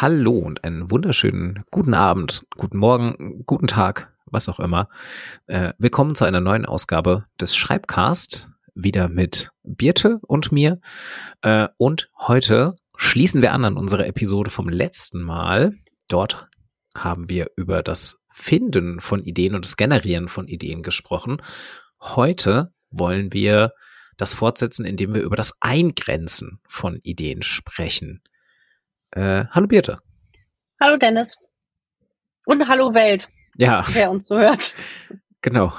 Hallo und einen wunderschönen guten Abend, guten Morgen, guten Tag, was auch immer. Äh, willkommen zu einer neuen Ausgabe des Schreibcast, wieder mit Birte und mir. Äh, und heute schließen wir an an unsere Episode vom letzten Mal. Dort haben wir über das Finden von Ideen und das Generieren von Ideen gesprochen. Heute wollen wir das fortsetzen, indem wir über das Eingrenzen von Ideen sprechen. Äh, hallo Birte. Hallo Dennis. Und hallo Welt. Ja. Wer uns so hört. Genau.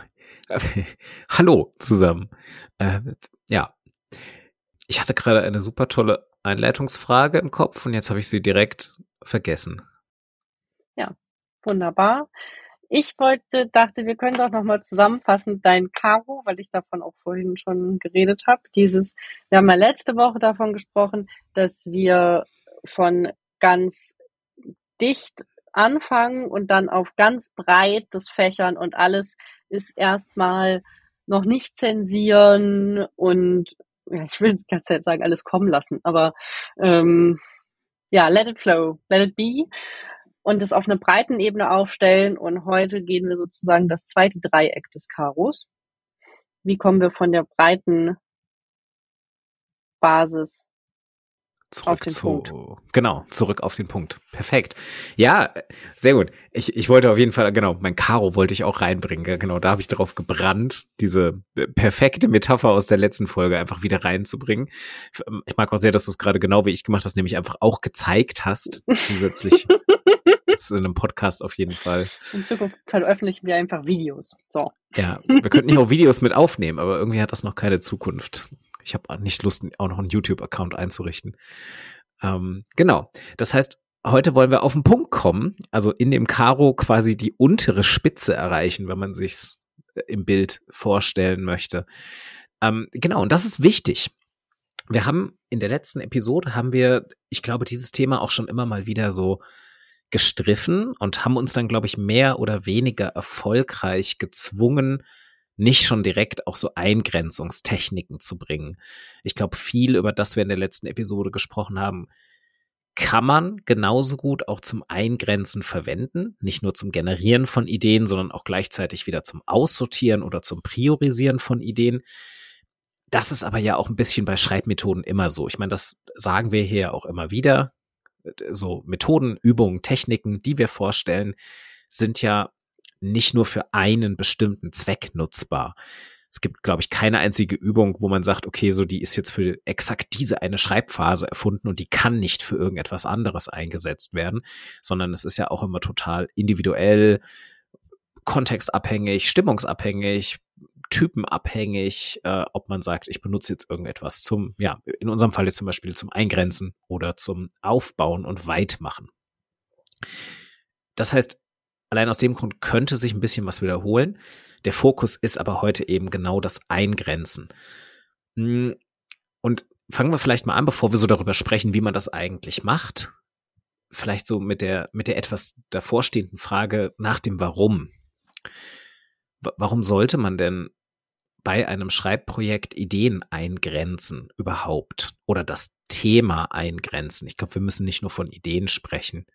hallo zusammen. Äh, ja. Ich hatte gerade eine super tolle Einleitungsfrage im Kopf und jetzt habe ich sie direkt vergessen. Ja, wunderbar. Ich wollte, dachte, wir können doch nochmal zusammenfassen dein Karo, weil ich davon auch vorhin schon geredet habe. Dieses, wir haben ja letzte Woche davon gesprochen, dass wir von ganz dicht anfangen und dann auf ganz breit das Fächern und alles ist erstmal noch nicht zensieren und ja, ich will die ganze Zeit sagen, alles kommen lassen, aber ähm, ja, let it flow, let it be und das auf einer breiten Ebene aufstellen und heute gehen wir sozusagen das zweite Dreieck des Karos. Wie kommen wir von der breiten Basis Zurück zu, Punkt. genau, zurück auf den Punkt. Perfekt. Ja, sehr gut. Ich, ich wollte auf jeden Fall, genau, mein Karo wollte ich auch reinbringen. Genau, da habe ich darauf gebrannt, diese perfekte Metapher aus der letzten Folge einfach wieder reinzubringen. Ich mag auch sehr, dass du es gerade genau wie ich gemacht hast, nämlich einfach auch gezeigt hast, zusätzlich. in einem Podcast auf jeden Fall. In Zukunft veröffentlichen wir einfach Videos. So. Ja, wir könnten hier auch Videos mit aufnehmen, aber irgendwie hat das noch keine Zukunft. Ich habe nicht Lust, auch noch einen YouTube-Account einzurichten. Ähm, genau. Das heißt, heute wollen wir auf den Punkt kommen, also in dem Karo quasi die untere Spitze erreichen, wenn man sich's äh, im Bild vorstellen möchte. Ähm, genau, und das ist wichtig. Wir haben in der letzten Episode haben wir, ich glaube, dieses Thema auch schon immer mal wieder so gestriffen und haben uns dann, glaube ich, mehr oder weniger erfolgreich gezwungen, nicht schon direkt auch so Eingrenzungstechniken zu bringen. Ich glaube, viel über das wir in der letzten Episode gesprochen haben, kann man genauso gut auch zum Eingrenzen verwenden, nicht nur zum Generieren von Ideen, sondern auch gleichzeitig wieder zum Aussortieren oder zum Priorisieren von Ideen. Das ist aber ja auch ein bisschen bei Schreibmethoden immer so. Ich meine, das sagen wir hier auch immer wieder. So Methoden, Übungen, Techniken, die wir vorstellen, sind ja nicht nur für einen bestimmten Zweck nutzbar. Es gibt, glaube ich, keine einzige Übung, wo man sagt, okay, so die ist jetzt für exakt diese eine Schreibphase erfunden und die kann nicht für irgendetwas anderes eingesetzt werden, sondern es ist ja auch immer total individuell, kontextabhängig, stimmungsabhängig, typenabhängig, äh, ob man sagt, ich benutze jetzt irgendetwas zum, ja, in unserem Fall jetzt zum Beispiel zum Eingrenzen oder zum Aufbauen und Weitmachen. Das heißt, Allein aus dem Grund könnte sich ein bisschen was wiederholen. Der Fokus ist aber heute eben genau das Eingrenzen. Hm, und fangen wir vielleicht mal an, bevor wir so darüber sprechen, wie man das eigentlich macht. Vielleicht so mit der, mit der etwas davorstehenden Frage nach dem Warum. Warum sollte man denn bei einem Schreibprojekt Ideen eingrenzen überhaupt oder das Thema eingrenzen? Ich glaube, wir müssen nicht nur von Ideen sprechen.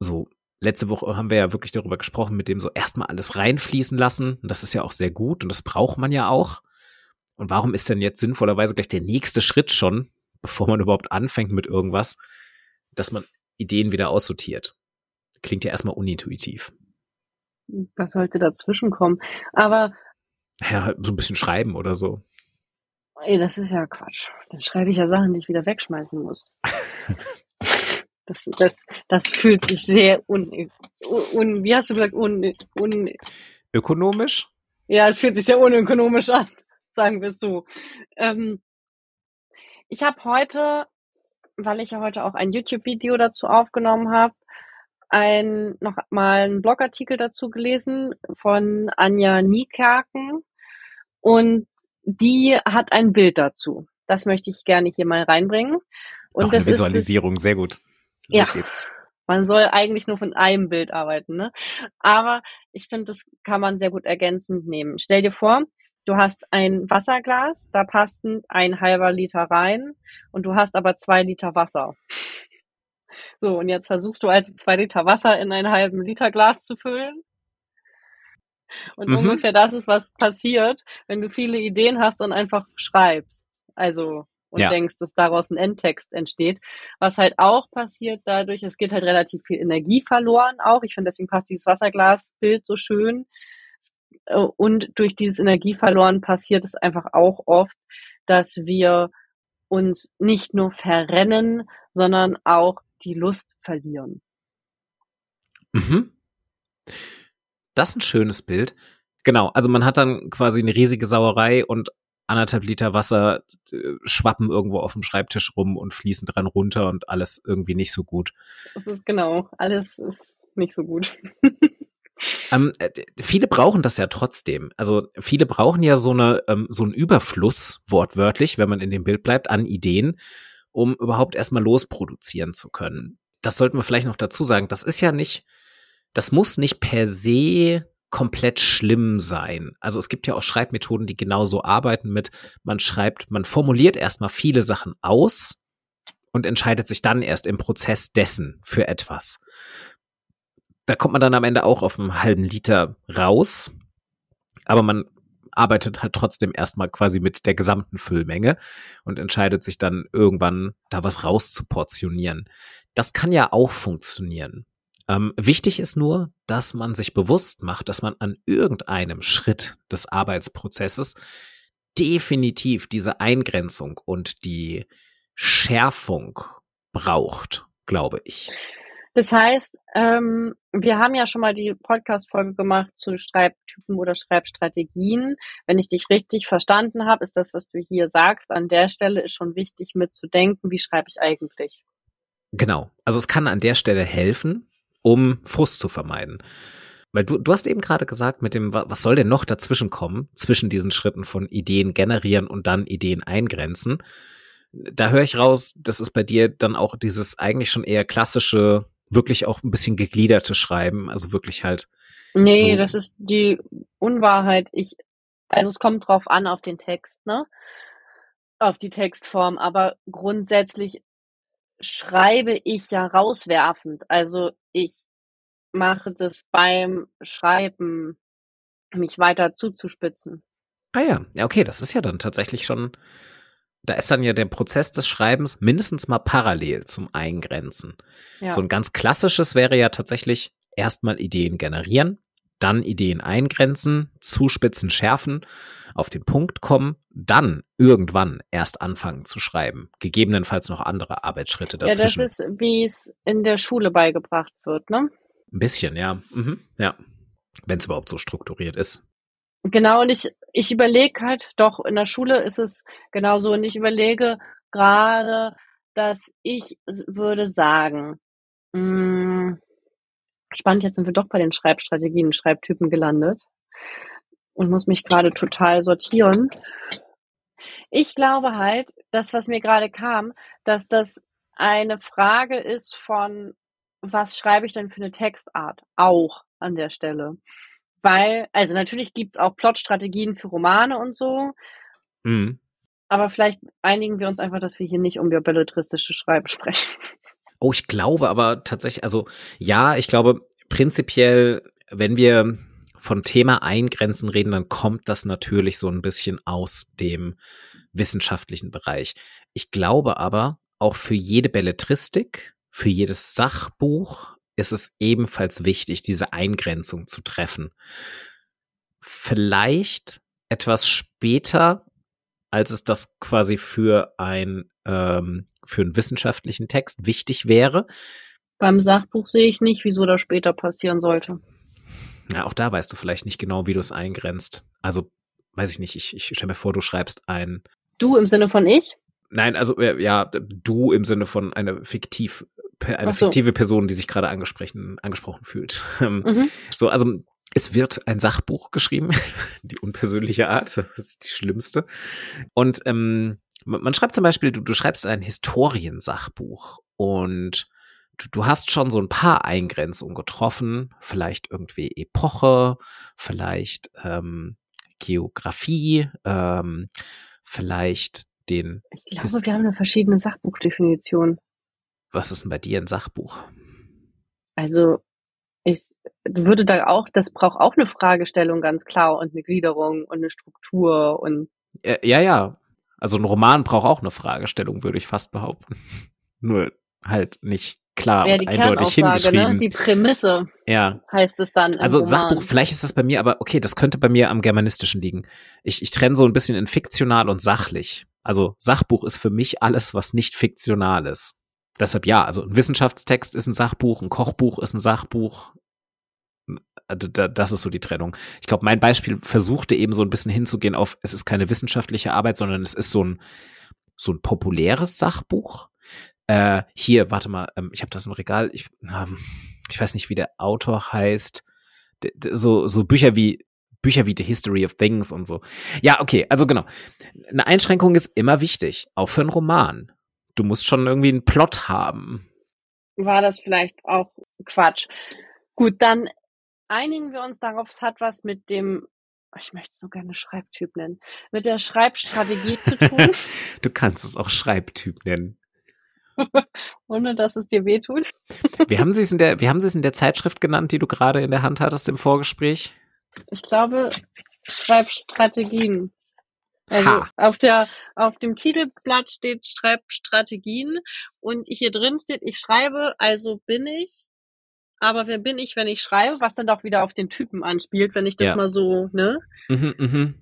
So, letzte Woche haben wir ja wirklich darüber gesprochen, mit dem so erstmal alles reinfließen lassen. Und das ist ja auch sehr gut und das braucht man ja auch. Und warum ist denn jetzt sinnvollerweise gleich der nächste Schritt schon, bevor man überhaupt anfängt mit irgendwas, dass man Ideen wieder aussortiert? Klingt ja erstmal unintuitiv. Was sollte dazwischen kommen? Aber. Ja, so ein bisschen schreiben oder so. Ey, das ist ja Quatsch. Dann schreibe ich ja Sachen, die ich wieder wegschmeißen muss. Das, das, das fühlt sich sehr un, un wie hast du gesagt, un, un ökonomisch? Ja, es fühlt sich sehr unökonomisch an, sagen wir es so. Ähm, ich habe heute, weil ich ja heute auch ein YouTube-Video dazu aufgenommen habe, ein, noch mal einen Blogartikel dazu gelesen von Anja Niekerken und die hat ein Bild dazu. Das möchte ich gerne hier mal reinbringen. Und noch eine Visualisierung, ist, sehr gut. Los ja. geht's. Man soll eigentlich nur von einem Bild arbeiten, ne? Aber ich finde, das kann man sehr gut ergänzend nehmen. Stell dir vor, du hast ein Wasserglas, da passt ein halber Liter rein und du hast aber zwei Liter Wasser. So, und jetzt versuchst du also zwei Liter Wasser in einen halben Liter Glas zu füllen. Und mhm. ungefähr das ist, was passiert, wenn du viele Ideen hast und einfach schreibst. Also, und ja. denkst, dass daraus ein Endtext entsteht. Was halt auch passiert dadurch, es geht halt relativ viel Energie verloren auch. Ich finde, deswegen passt dieses Wasserglasbild so schön. Und durch dieses Energie verloren passiert es einfach auch oft, dass wir uns nicht nur verrennen, sondern auch die Lust verlieren. Mhm. Das ist ein schönes Bild. Genau, also man hat dann quasi eine riesige Sauerei und anderthalb Liter Wasser äh, schwappen irgendwo auf dem Schreibtisch rum und fließen dran runter und alles irgendwie nicht so gut. Das ist genau, alles ist nicht so gut. ähm, äh, viele brauchen das ja trotzdem. Also viele brauchen ja so eine ähm, so einen Überfluss wortwörtlich, wenn man in dem Bild bleibt, an Ideen, um überhaupt erstmal losproduzieren zu können. Das sollten wir vielleicht noch dazu sagen. Das ist ja nicht, das muss nicht per se komplett schlimm sein. Also es gibt ja auch Schreibmethoden, die genauso arbeiten mit, man schreibt, man formuliert erstmal viele Sachen aus und entscheidet sich dann erst im Prozess dessen für etwas. Da kommt man dann am Ende auch auf einen halben Liter raus, aber man arbeitet halt trotzdem erstmal quasi mit der gesamten Füllmenge und entscheidet sich dann irgendwann da was rauszuportionieren. Das kann ja auch funktionieren. Ähm, wichtig ist nur, dass man sich bewusst macht, dass man an irgendeinem Schritt des Arbeitsprozesses definitiv diese Eingrenzung und die Schärfung braucht, glaube ich. Das heißt, ähm, wir haben ja schon mal die Podcast-Folge gemacht zu Schreibtypen oder Schreibstrategien. Wenn ich dich richtig verstanden habe, ist das, was du hier sagst, an der Stelle ist schon wichtig mitzudenken, wie schreibe ich eigentlich? Genau. Also es kann an der Stelle helfen, um Frust zu vermeiden. Weil du, du hast eben gerade gesagt, mit dem, was soll denn noch dazwischen kommen, zwischen diesen Schritten von Ideen generieren und dann Ideen eingrenzen. Da höre ich raus, das ist bei dir dann auch dieses eigentlich schon eher klassische, wirklich auch ein bisschen gegliederte Schreiben, also wirklich halt. Nee, so. das ist die Unwahrheit. Ich, also es kommt drauf an auf den Text, ne? Auf die Textform, aber grundsätzlich schreibe ich ja rauswerfend. Also ich mache das beim Schreiben, mich weiter zuzuspitzen. Ah ja, ja, okay, das ist ja dann tatsächlich schon, da ist dann ja der Prozess des Schreibens mindestens mal parallel zum Eingrenzen. Ja. So ein ganz klassisches wäre ja tatsächlich erstmal Ideen generieren, dann Ideen eingrenzen, zuspitzen, schärfen, auf den Punkt kommen, dann irgendwann erst anfangen zu schreiben. Gegebenenfalls noch andere Arbeitsschritte dazwischen. Ja, das ist, wie es in der Schule beigebracht wird, ne? Ein bisschen, ja. Mhm, ja. Wenn es überhaupt so strukturiert ist. Genau, und ich, ich überlege halt, doch, in der Schule ist es genauso. Und ich überlege gerade, dass ich würde sagen, mh, hm, spannend, jetzt sind wir doch bei den Schreibstrategien, Schreibtypen gelandet und muss mich gerade total sortieren. Ich glaube halt, das, was mir gerade kam, dass das eine Frage ist von, was schreibe ich denn für eine Textart? Auch an der Stelle. Weil, also natürlich gibt's auch Plotstrategien für Romane und so. Mhm. Aber vielleicht einigen wir uns einfach, dass wir hier nicht um belletristische Schreiben sprechen. Oh, ich glaube aber tatsächlich, also ja, ich glaube prinzipiell, wenn wir von Thema Eingrenzen reden, dann kommt das natürlich so ein bisschen aus dem wissenschaftlichen Bereich. Ich glaube aber, auch für jede Belletristik, für jedes Sachbuch ist es ebenfalls wichtig, diese Eingrenzung zu treffen. Vielleicht etwas später, als es das quasi für ein ähm, für einen wissenschaftlichen Text wichtig wäre. Beim Sachbuch sehe ich nicht, wieso das später passieren sollte. Ja, auch da weißt du vielleicht nicht genau, wie du es eingrenzt. Also, weiß ich nicht, ich, ich stelle mir vor, du schreibst ein. Du im Sinne von ich? Nein, also ja, du im Sinne von eine fiktiv, eine so. fiktive Person, die sich gerade angesprochen, angesprochen fühlt. Ähm, mhm. So, also es wird ein Sachbuch geschrieben, die unpersönliche Art, das ist die schlimmste. Und ähm, man schreibt zum Beispiel, du, du schreibst ein Historiensachbuch und du, du hast schon so ein paar Eingrenzungen getroffen, vielleicht irgendwie Epoche, vielleicht ähm, Geografie, ähm, vielleicht den. Ich glaube, wir haben eine verschiedene Sachbuchdefinition. Was ist denn bei dir ein Sachbuch? Also ich würde da auch, das braucht auch eine Fragestellung ganz klar und eine Gliederung und eine Struktur und ja, ja. Also ein Roman braucht auch eine Fragestellung, würde ich fast behaupten. Nur halt nicht klar ja, und eindeutig ne? hingeschrieben. Ne? Die Prämisse ja. heißt es dann. Also Roman. Sachbuch, vielleicht ist das bei mir, aber okay, das könnte bei mir am Germanistischen liegen. Ich, ich trenne so ein bisschen in fiktional und sachlich. Also Sachbuch ist für mich alles, was nicht fiktional ist. Deshalb ja, also ein Wissenschaftstext ist ein Sachbuch, ein Kochbuch ist ein Sachbuch. Das ist so die Trennung. Ich glaube, mein Beispiel versuchte eben so ein bisschen hinzugehen auf, es ist keine wissenschaftliche Arbeit, sondern es ist so ein, so ein populäres Sachbuch. Äh, hier, warte mal, ähm, ich habe das im Regal. Ich, ähm, ich weiß nicht, wie der Autor heißt. So, so Bücher wie Bücher wie The History of Things und so. Ja, okay, also genau. Eine Einschränkung ist immer wichtig, auch für einen Roman. Du musst schon irgendwie einen Plot haben. War das vielleicht auch Quatsch? Gut, dann einigen wir uns darauf, es hat was mit dem, ich möchte es so gerne Schreibtyp nennen, mit der Schreibstrategie zu tun. du kannst es auch Schreibtyp nennen. Ohne dass es dir wehtut. wie haben Sie es in der, wie haben Sie es in der Zeitschrift genannt, die du gerade in der Hand hattest im Vorgespräch? Ich glaube, Schreibstrategien. Also auf der auf dem Titelblatt steht Schreibstrategien und hier drin steht, ich schreibe, also bin ich. Aber wer bin ich, wenn ich schreibe, was dann doch wieder auf den Typen anspielt, wenn ich das ja. mal so, ne? Mhm, mh.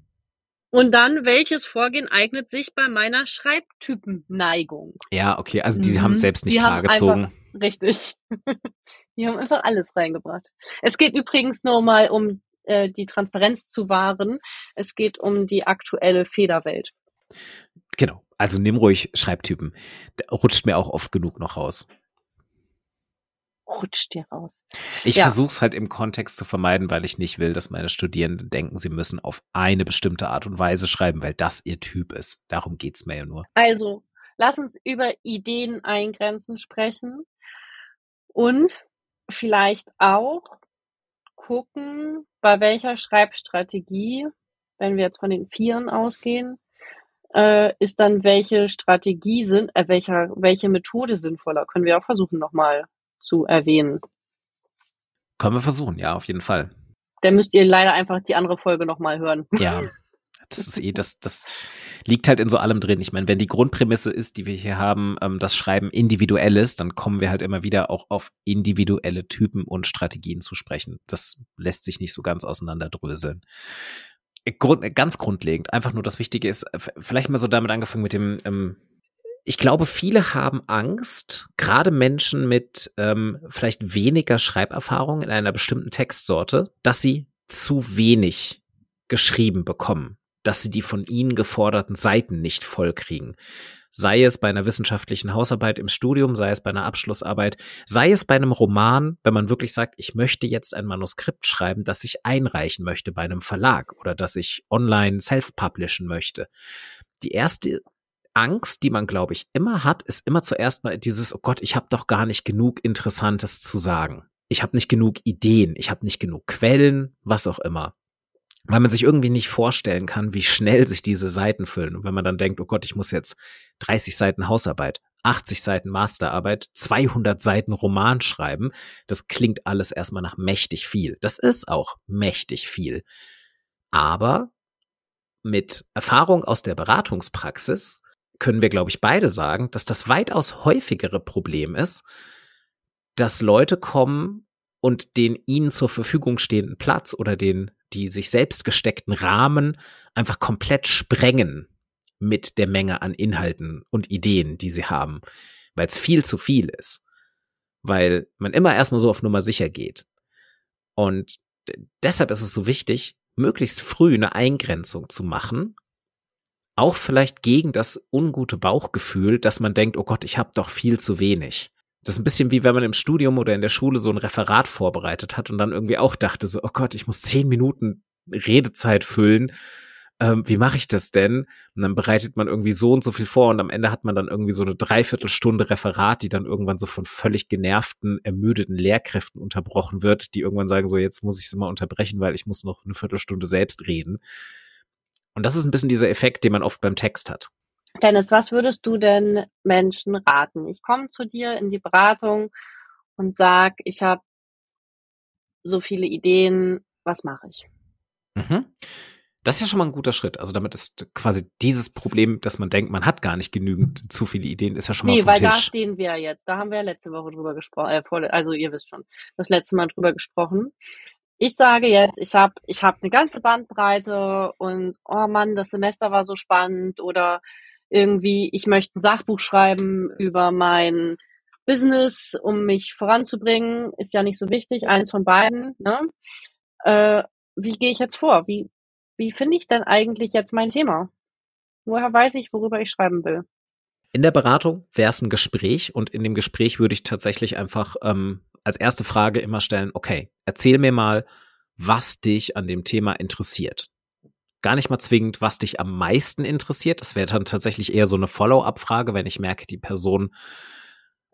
Und dann, welches Vorgehen eignet sich bei meiner Schreibtypenneigung? Ja, okay, also die mhm. haben es selbst nicht klargezogen. Richtig. die haben einfach alles reingebracht. Es geht übrigens nur mal um äh, die Transparenz zu wahren. Es geht um die aktuelle Federwelt. Genau. Also nimm ruhig Schreibtypen. Der rutscht mir auch oft genug noch raus. Rutscht dir raus. Ich ja. versuche es halt im Kontext zu vermeiden, weil ich nicht will, dass meine Studierenden denken, sie müssen auf eine bestimmte Art und Weise schreiben, weil das ihr Typ ist. Darum geht es mir ja nur. Also, lass uns über Ideen eingrenzen sprechen und vielleicht auch gucken, bei welcher Schreibstrategie, wenn wir jetzt von den Vieren ausgehen, äh, ist dann welche Strategie sind, äh, welcher, welche Methode sinnvoller? Können wir auch versuchen nochmal zu erwähnen. Können wir versuchen, ja, auf jeden Fall. Dann müsst ihr leider einfach die andere Folge nochmal hören. Ja, das ist eh, das, das liegt halt in so allem drin. Ich meine, wenn die Grundprämisse ist, die wir hier haben, ähm, das Schreiben individuell ist, dann kommen wir halt immer wieder auch auf individuelle Typen und Strategien zu sprechen. Das lässt sich nicht so ganz auseinanderdröseln. Grund, ganz grundlegend, einfach nur das Wichtige ist, vielleicht mal so damit angefangen mit dem, ähm, ich glaube, viele haben Angst, gerade Menschen mit ähm, vielleicht weniger Schreiberfahrung in einer bestimmten Textsorte, dass sie zu wenig geschrieben bekommen dass sie die von ihnen geforderten Seiten nicht vollkriegen. Sei es bei einer wissenschaftlichen Hausarbeit im Studium, sei es bei einer Abschlussarbeit, sei es bei einem Roman, wenn man wirklich sagt, ich möchte jetzt ein Manuskript schreiben, das ich einreichen möchte bei einem Verlag oder das ich online self-publishen möchte. Die erste Angst, die man, glaube ich, immer hat, ist immer zuerst mal dieses, oh Gott, ich habe doch gar nicht genug Interessantes zu sagen. Ich habe nicht genug Ideen, ich habe nicht genug Quellen, was auch immer weil man sich irgendwie nicht vorstellen kann, wie schnell sich diese Seiten füllen. Und wenn man dann denkt, oh Gott, ich muss jetzt 30 Seiten Hausarbeit, 80 Seiten Masterarbeit, 200 Seiten Roman schreiben, das klingt alles erstmal nach mächtig viel. Das ist auch mächtig viel. Aber mit Erfahrung aus der Beratungspraxis können wir, glaube ich, beide sagen, dass das weitaus häufigere Problem ist, dass Leute kommen und den ihnen zur Verfügung stehenden Platz oder den die sich selbst gesteckten Rahmen einfach komplett sprengen mit der Menge an Inhalten und Ideen, die sie haben, weil es viel zu viel ist, weil man immer erstmal so auf Nummer sicher geht. Und deshalb ist es so wichtig, möglichst früh eine Eingrenzung zu machen, auch vielleicht gegen das ungute Bauchgefühl, dass man denkt, oh Gott, ich habe doch viel zu wenig. Das ist ein bisschen wie wenn man im Studium oder in der Schule so ein Referat vorbereitet hat und dann irgendwie auch dachte so, oh Gott, ich muss zehn Minuten Redezeit füllen. Ähm, wie mache ich das denn? Und dann bereitet man irgendwie so und so viel vor und am Ende hat man dann irgendwie so eine Dreiviertelstunde Referat, die dann irgendwann so von völlig genervten, ermüdeten Lehrkräften unterbrochen wird, die irgendwann sagen so, jetzt muss ich es immer unterbrechen, weil ich muss noch eine Viertelstunde selbst reden. Und das ist ein bisschen dieser Effekt, den man oft beim Text hat. Dennis, was würdest du denn Menschen raten? Ich komme zu dir in die Beratung und sag, ich habe so viele Ideen, was mache ich? Mhm. Das ist ja schon mal ein guter Schritt. Also damit ist quasi dieses Problem, dass man denkt, man hat gar nicht genügend zu viele Ideen, ist ja schon mal nee, vom weil Tisch. da stehen wir jetzt. Da haben wir ja letzte Woche drüber gesprochen. Äh, also ihr wisst schon, das letzte Mal drüber gesprochen. Ich sage jetzt, ich habe ich hab eine ganze Bandbreite und oh Mann, das Semester war so spannend oder irgendwie, ich möchte ein Sachbuch schreiben über mein Business, um mich voranzubringen, ist ja nicht so wichtig, eins von beiden. Ne? Äh, wie gehe ich jetzt vor? Wie, wie finde ich denn eigentlich jetzt mein Thema? Woher weiß ich, worüber ich schreiben will? In der Beratung wäre es ein Gespräch und in dem Gespräch würde ich tatsächlich einfach ähm, als erste Frage immer stellen, okay, erzähl mir mal, was dich an dem Thema interessiert. Gar nicht mal zwingend, was dich am meisten interessiert. Das wäre dann tatsächlich eher so eine Follow-up-Frage, wenn ich merke, die Person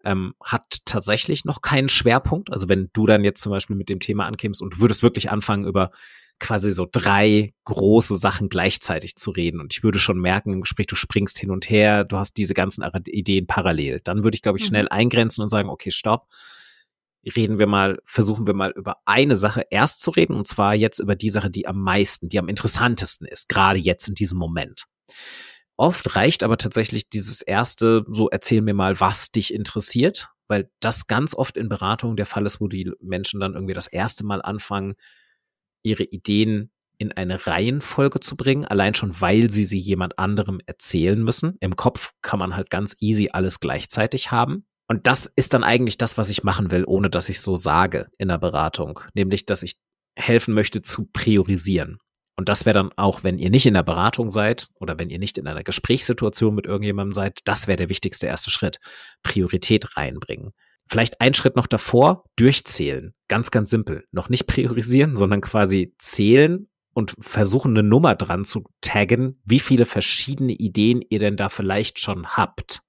ähm, hat tatsächlich noch keinen Schwerpunkt. Also wenn du dann jetzt zum Beispiel mit dem Thema ankämst und du würdest wirklich anfangen, über quasi so drei große Sachen gleichzeitig zu reden. Und ich würde schon merken im Gespräch, du springst hin und her, du hast diese ganzen Ideen parallel. Dann würde ich, glaube ich, mhm. schnell eingrenzen und sagen, okay, stopp. Reden wir mal, versuchen wir mal über eine Sache erst zu reden, und zwar jetzt über die Sache, die am meisten, die am interessantesten ist, gerade jetzt in diesem Moment. Oft reicht aber tatsächlich dieses erste, so erzähl mir mal, was dich interessiert, weil das ganz oft in Beratungen der Fall ist, wo die Menschen dann irgendwie das erste Mal anfangen, ihre Ideen in eine Reihenfolge zu bringen, allein schon, weil sie sie jemand anderem erzählen müssen. Im Kopf kann man halt ganz easy alles gleichzeitig haben. Und das ist dann eigentlich das, was ich machen will, ohne dass ich so sage in der Beratung. Nämlich, dass ich helfen möchte zu priorisieren. Und das wäre dann auch, wenn ihr nicht in der Beratung seid oder wenn ihr nicht in einer Gesprächssituation mit irgendjemandem seid, das wäre der wichtigste erste Schritt. Priorität reinbringen. Vielleicht ein Schritt noch davor, durchzählen. Ganz, ganz simpel. Noch nicht priorisieren, sondern quasi zählen und versuchen eine Nummer dran zu taggen, wie viele verschiedene Ideen ihr denn da vielleicht schon habt.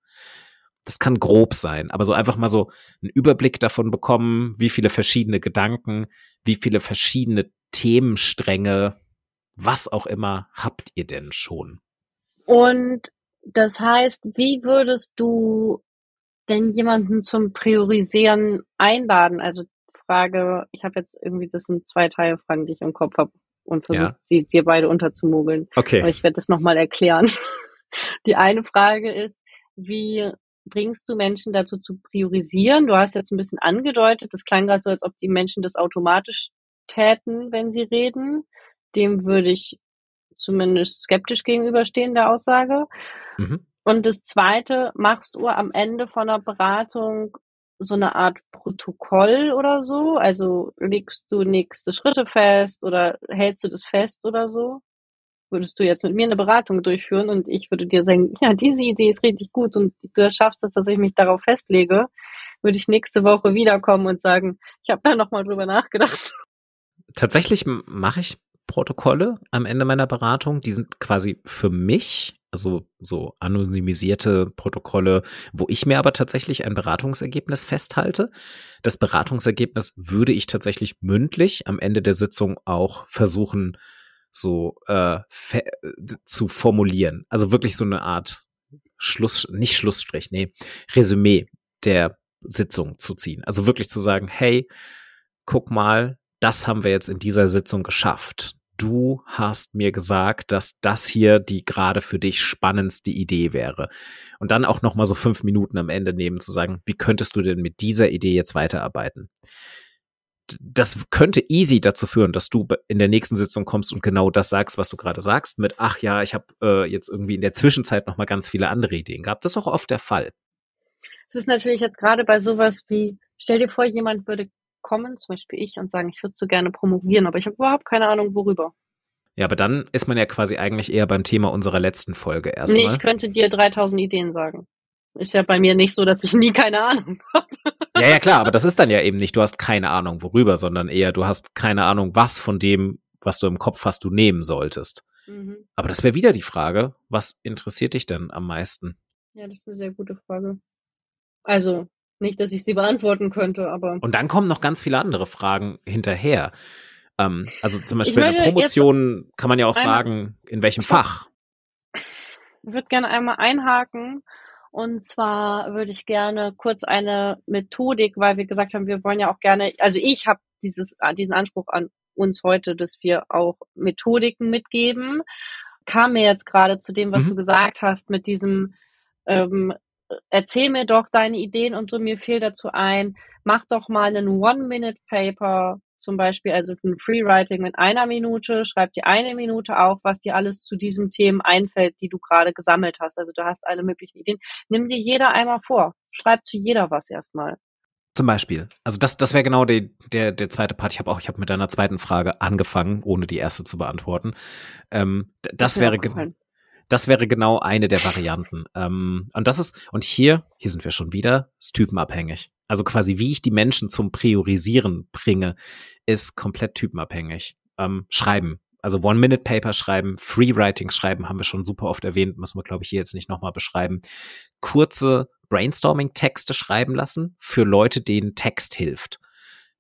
Das kann grob sein, aber so einfach mal so einen Überblick davon bekommen, wie viele verschiedene Gedanken, wie viele verschiedene Themenstränge, was auch immer habt ihr denn schon? Und das heißt, wie würdest du denn jemanden zum Priorisieren einladen? Also Frage, ich habe jetzt irgendwie, das sind zwei Teile Fragen, die ich im Kopf habe und versuche ja. sie dir beide unterzumogeln. Okay. Aber ich werde das nochmal erklären. Die eine Frage ist, wie bringst du Menschen dazu zu priorisieren? Du hast jetzt ein bisschen angedeutet, das klang gerade so, als ob die Menschen das automatisch täten, wenn sie reden. Dem würde ich zumindest skeptisch gegenüberstehen, der Aussage. Mhm. Und das zweite, machst du am Ende von der Beratung so eine Art Protokoll oder so? Also legst du nächste Schritte fest oder hältst du das fest oder so? Würdest du jetzt mit mir eine Beratung durchführen und ich würde dir sagen, ja, diese Idee ist richtig gut und du schaffst es, dass ich mich darauf festlege, würde ich nächste Woche wiederkommen und sagen, ich habe da nochmal drüber nachgedacht. Tatsächlich mache ich Protokolle am Ende meiner Beratung. Die sind quasi für mich also so anonymisierte Protokolle, wo ich mir aber tatsächlich ein Beratungsergebnis festhalte. Das Beratungsergebnis würde ich tatsächlich mündlich am Ende der Sitzung auch versuchen, so äh, zu formulieren. Also wirklich so eine Art Schluss, nicht Schlussstrich, nee, Resümee der Sitzung zu ziehen. Also wirklich zu sagen, hey, guck mal, das haben wir jetzt in dieser Sitzung geschafft du hast mir gesagt, dass das hier die gerade für dich spannendste Idee wäre. Und dann auch noch mal so fünf Minuten am Ende nehmen zu sagen, wie könntest du denn mit dieser Idee jetzt weiterarbeiten? Das könnte easy dazu führen, dass du in der nächsten Sitzung kommst und genau das sagst, was du gerade sagst, mit ach ja, ich habe äh, jetzt irgendwie in der Zwischenzeit noch mal ganz viele andere Ideen gehabt. Das ist auch oft der Fall. Es ist natürlich jetzt gerade bei sowas wie, stell dir vor, jemand würde kommen, zum Beispiel ich, und sagen, ich würde so gerne promovieren, aber ich habe überhaupt keine Ahnung, worüber. Ja, aber dann ist man ja quasi eigentlich eher beim Thema unserer letzten Folge erstmal. Nee, ich könnte dir 3000 Ideen sagen. Ist ja bei mir nicht so, dass ich nie keine Ahnung habe. Ja, ja, klar, aber das ist dann ja eben nicht, du hast keine Ahnung worüber, sondern eher, du hast keine Ahnung, was von dem, was du im Kopf hast, du nehmen solltest. Mhm. Aber das wäre wieder die Frage, was interessiert dich denn am meisten? Ja, das ist eine sehr gute Frage. Also, nicht, dass ich sie beantworten könnte, aber. Und dann kommen noch ganz viele andere Fragen hinterher. Ähm, also zum Beispiel in der Promotion kann man ja auch sagen, in welchem Fach. würde gerne einmal einhaken. Und zwar würde ich gerne kurz eine Methodik, weil wir gesagt haben, wir wollen ja auch gerne, also ich habe dieses, diesen Anspruch an uns heute, dass wir auch Methodiken mitgeben. Kam mir jetzt gerade zu dem, was mhm. du gesagt hast, mit diesem ähm, erzähl mir doch deine Ideen und so, mir fehlt dazu ein, mach doch mal einen One-Minute-Paper zum Beispiel, also ein Freewriting mit einer Minute, schreib dir eine Minute auf, was dir alles zu diesem Themen einfällt, die du gerade gesammelt hast. Also du hast alle möglichen Ideen. Nimm dir jeder einmal vor. Schreib zu jeder was erstmal. Zum Beispiel. Also das, das wäre genau die, der, der zweite Part. Ich habe auch, ich habe mit deiner zweiten Frage angefangen, ohne die erste zu beantworten. Ähm, das, das wäre das wäre genau eine der Varianten. Ähm, und das ist, und hier, hier sind wir schon wieder, ist typenabhängig. Also quasi, wie ich die Menschen zum Priorisieren bringe, ist komplett typenabhängig. Ähm, schreiben. Also One-Minute-Paper schreiben, Free-Writings schreiben, haben wir schon super oft erwähnt, müssen wir, glaube ich, hier jetzt nicht nochmal beschreiben. Kurze Brainstorming-Texte schreiben lassen für Leute, denen Text hilft.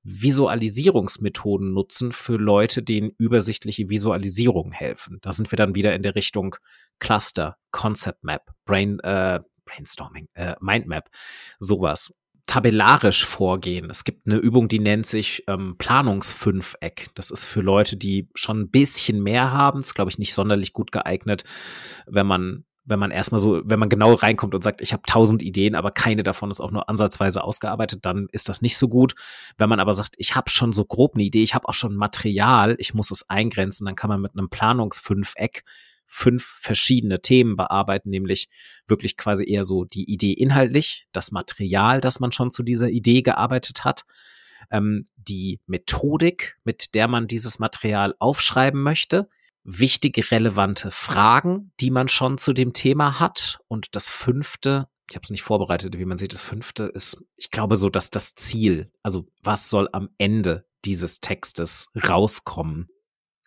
Visualisierungsmethoden nutzen für Leute, denen übersichtliche Visualisierungen helfen. Da sind wir dann wieder in der Richtung Cluster, Concept Map, Brain, äh, Brainstorming, äh, Mindmap, sowas. Tabellarisch vorgehen. Es gibt eine Übung, die nennt sich ähm, Planungsfünfeck. Das ist für Leute, die schon ein bisschen mehr haben. Ist, glaube ich, nicht sonderlich gut geeignet, wenn man wenn man erstmal so, wenn man genau reinkommt und sagt, ich habe tausend Ideen, aber keine davon ist auch nur ansatzweise ausgearbeitet, dann ist das nicht so gut. Wenn man aber sagt, ich habe schon so grob eine Idee, ich habe auch schon Material, ich muss es eingrenzen, dann kann man mit einem Planungsfünfeck fünf verschiedene Themen bearbeiten, nämlich wirklich quasi eher so die Idee inhaltlich, das Material, das man schon zu dieser Idee gearbeitet hat, ähm, die Methodik, mit der man dieses Material aufschreiben möchte, wichtige, relevante Fragen, die man schon zu dem Thema hat. Und das fünfte, ich habe es nicht vorbereitet, wie man sieht, das fünfte ist, ich glaube so, dass das Ziel, also was soll am Ende dieses Textes rauskommen.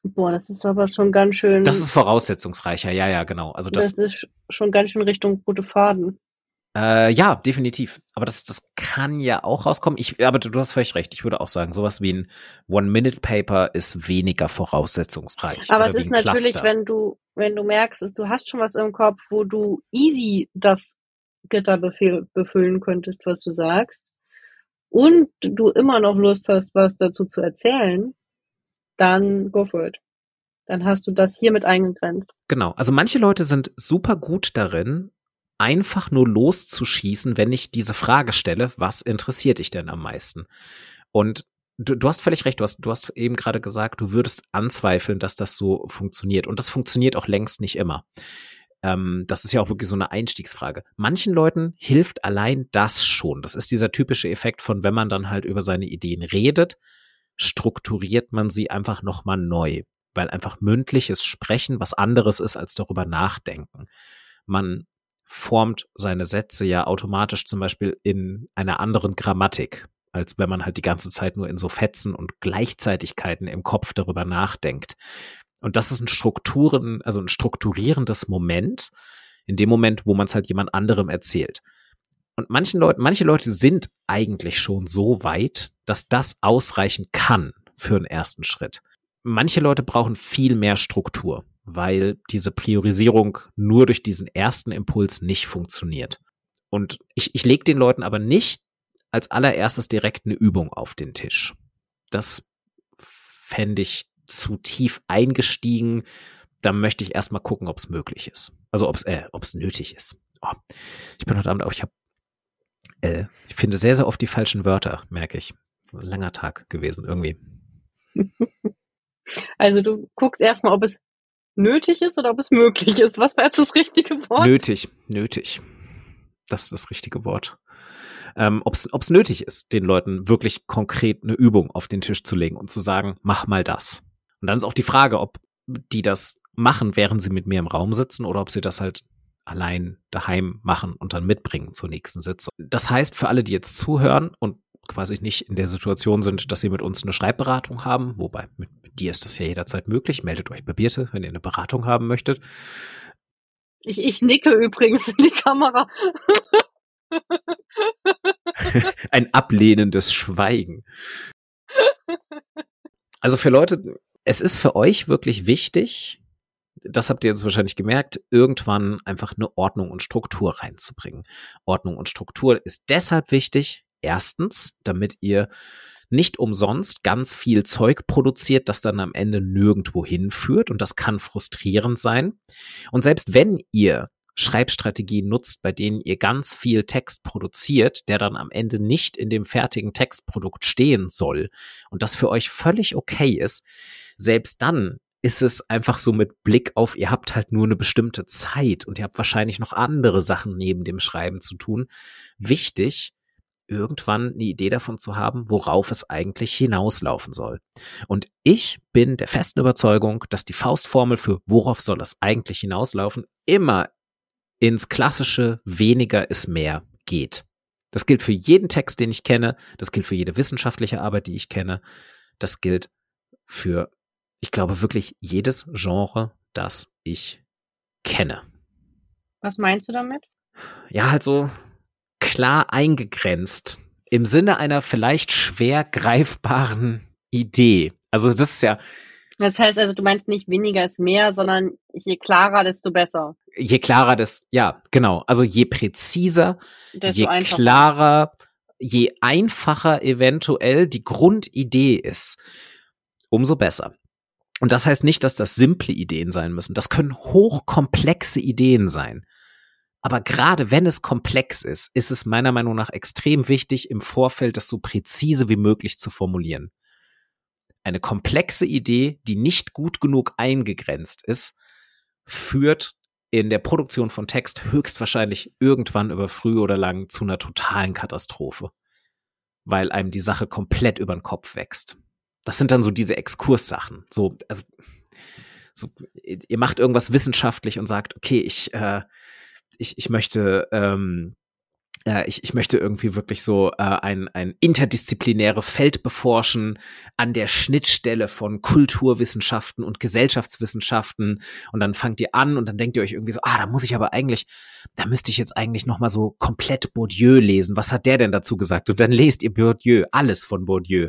Boah, das ist aber schon ganz schön. Das ist voraussetzungsreicher, ja, ja, genau. Also das, das ist schon ganz schön Richtung rote Faden. Äh, ja, definitiv. Aber das, das kann ja auch rauskommen. Ich, aber du, du hast völlig recht. Ich würde auch sagen, sowas wie ein One-Minute-Paper ist weniger voraussetzungsreich. Aber es ist natürlich, Cluster. wenn du, wenn du merkst, du hast schon was im Kopf, wo du easy das Gitter befüllen könntest, was du sagst, und du immer noch Lust hast, was dazu zu erzählen, dann go for it. Dann hast du das hier mit eingegrenzt. Genau. Also manche Leute sind super gut darin, einfach nur loszuschießen, wenn ich diese Frage stelle, was interessiert dich denn am meisten? Und du, du hast völlig recht, du hast, du hast eben gerade gesagt, du würdest anzweifeln, dass das so funktioniert. Und das funktioniert auch längst nicht immer. Ähm, das ist ja auch wirklich so eine Einstiegsfrage. Manchen Leuten hilft allein das schon. Das ist dieser typische Effekt von, wenn man dann halt über seine Ideen redet, strukturiert man sie einfach nochmal neu. Weil einfach mündliches Sprechen was anderes ist als darüber nachdenken. Man formt seine Sätze ja automatisch zum Beispiel in einer anderen Grammatik, als wenn man halt die ganze Zeit nur in so Fetzen und Gleichzeitigkeiten im Kopf darüber nachdenkt. Und das ist ein Strukturen, also ein strukturierendes Moment, in dem Moment, wo man es halt jemand anderem erzählt. Und manchen Leuten, manche Leute sind eigentlich schon so weit, dass das ausreichen kann für einen ersten Schritt. Manche Leute brauchen viel mehr Struktur weil diese Priorisierung nur durch diesen ersten Impuls nicht funktioniert. Und ich, ich lege den Leuten aber nicht als allererstes direkt eine Übung auf den Tisch. Das fände ich zu tief eingestiegen. Da möchte ich erstmal gucken, ob es möglich ist. Also ob es äh, ob's nötig ist. Oh, ich bin heute Abend auch, ich habe, äh, ich finde sehr, sehr oft die falschen Wörter, merke ich. Langer Tag gewesen, irgendwie. Also du guckst erstmal, ob es nötig ist oder ob es möglich ist. Was war jetzt das richtige Wort? Nötig, nötig. Das ist das richtige Wort. Ähm, ob es nötig ist, den Leuten wirklich konkret eine Übung auf den Tisch zu legen und zu sagen, mach mal das. Und dann ist auch die Frage, ob die das machen, während sie mit mir im Raum sitzen oder ob sie das halt allein daheim machen und dann mitbringen zur nächsten Sitzung. Das heißt, für alle, die jetzt zuhören und quasi nicht in der Situation sind, dass sie mit uns eine Schreibberatung haben, wobei mit, mit dir ist das ja jederzeit möglich. Meldet euch bei Birte, wenn ihr eine Beratung haben möchtet. Ich, ich nicke übrigens in die Kamera. Ein ablehnendes Schweigen. Also für Leute, es ist für euch wirklich wichtig, das habt ihr jetzt wahrscheinlich gemerkt, irgendwann einfach eine Ordnung und Struktur reinzubringen. Ordnung und Struktur ist deshalb wichtig, erstens, damit ihr nicht umsonst ganz viel Zeug produziert, das dann am Ende nirgendwo hinführt und das kann frustrierend sein. Und selbst wenn ihr Schreibstrategien nutzt, bei denen ihr ganz viel Text produziert, der dann am Ende nicht in dem fertigen Textprodukt stehen soll und das für euch völlig okay ist, selbst dann ist es einfach so mit Blick auf, ihr habt halt nur eine bestimmte Zeit und ihr habt wahrscheinlich noch andere Sachen neben dem Schreiben zu tun. Wichtig, irgendwann eine Idee davon zu haben, worauf es eigentlich hinauslaufen soll. Und ich bin der festen Überzeugung, dass die Faustformel für worauf soll es eigentlich hinauslaufen immer ins klassische weniger ist mehr geht. Das gilt für jeden Text, den ich kenne, das gilt für jede wissenschaftliche Arbeit, die ich kenne, das gilt für, ich glaube, wirklich jedes Genre, das ich kenne. Was meinst du damit? Ja, halt so klar eingegrenzt im Sinne einer vielleicht schwer greifbaren Idee. Also das ist ja. Das heißt also, du meinst nicht weniger ist mehr, sondern je klarer, desto besser. Je klarer, das, ja, genau. Also je präziser, desto je einfacher. klarer, je einfacher eventuell die Grundidee ist, umso besser. Und das heißt nicht, dass das simple Ideen sein müssen. Das können hochkomplexe Ideen sein. Aber gerade wenn es komplex ist, ist es meiner Meinung nach extrem wichtig, im Vorfeld das so präzise wie möglich zu formulieren. Eine komplexe Idee, die nicht gut genug eingegrenzt ist, führt in der Produktion von Text höchstwahrscheinlich irgendwann über früh oder lang zu einer totalen Katastrophe, weil einem die Sache komplett über den Kopf wächst. Das sind dann so diese Exkurssachen. So, also, so, ihr macht irgendwas wissenschaftlich und sagt, okay, ich äh, ich, ich möchte ähm, äh, ich, ich möchte irgendwie wirklich so äh, ein, ein interdisziplinäres Feld beforschen an der Schnittstelle von Kulturwissenschaften und Gesellschaftswissenschaften und dann fangt ihr an und dann denkt ihr euch irgendwie so, ah, da muss ich aber eigentlich, da müsste ich jetzt eigentlich noch mal so komplett Bourdieu lesen. Was hat der denn dazu gesagt? Und dann lest ihr Bourdieu, alles von Bourdieu.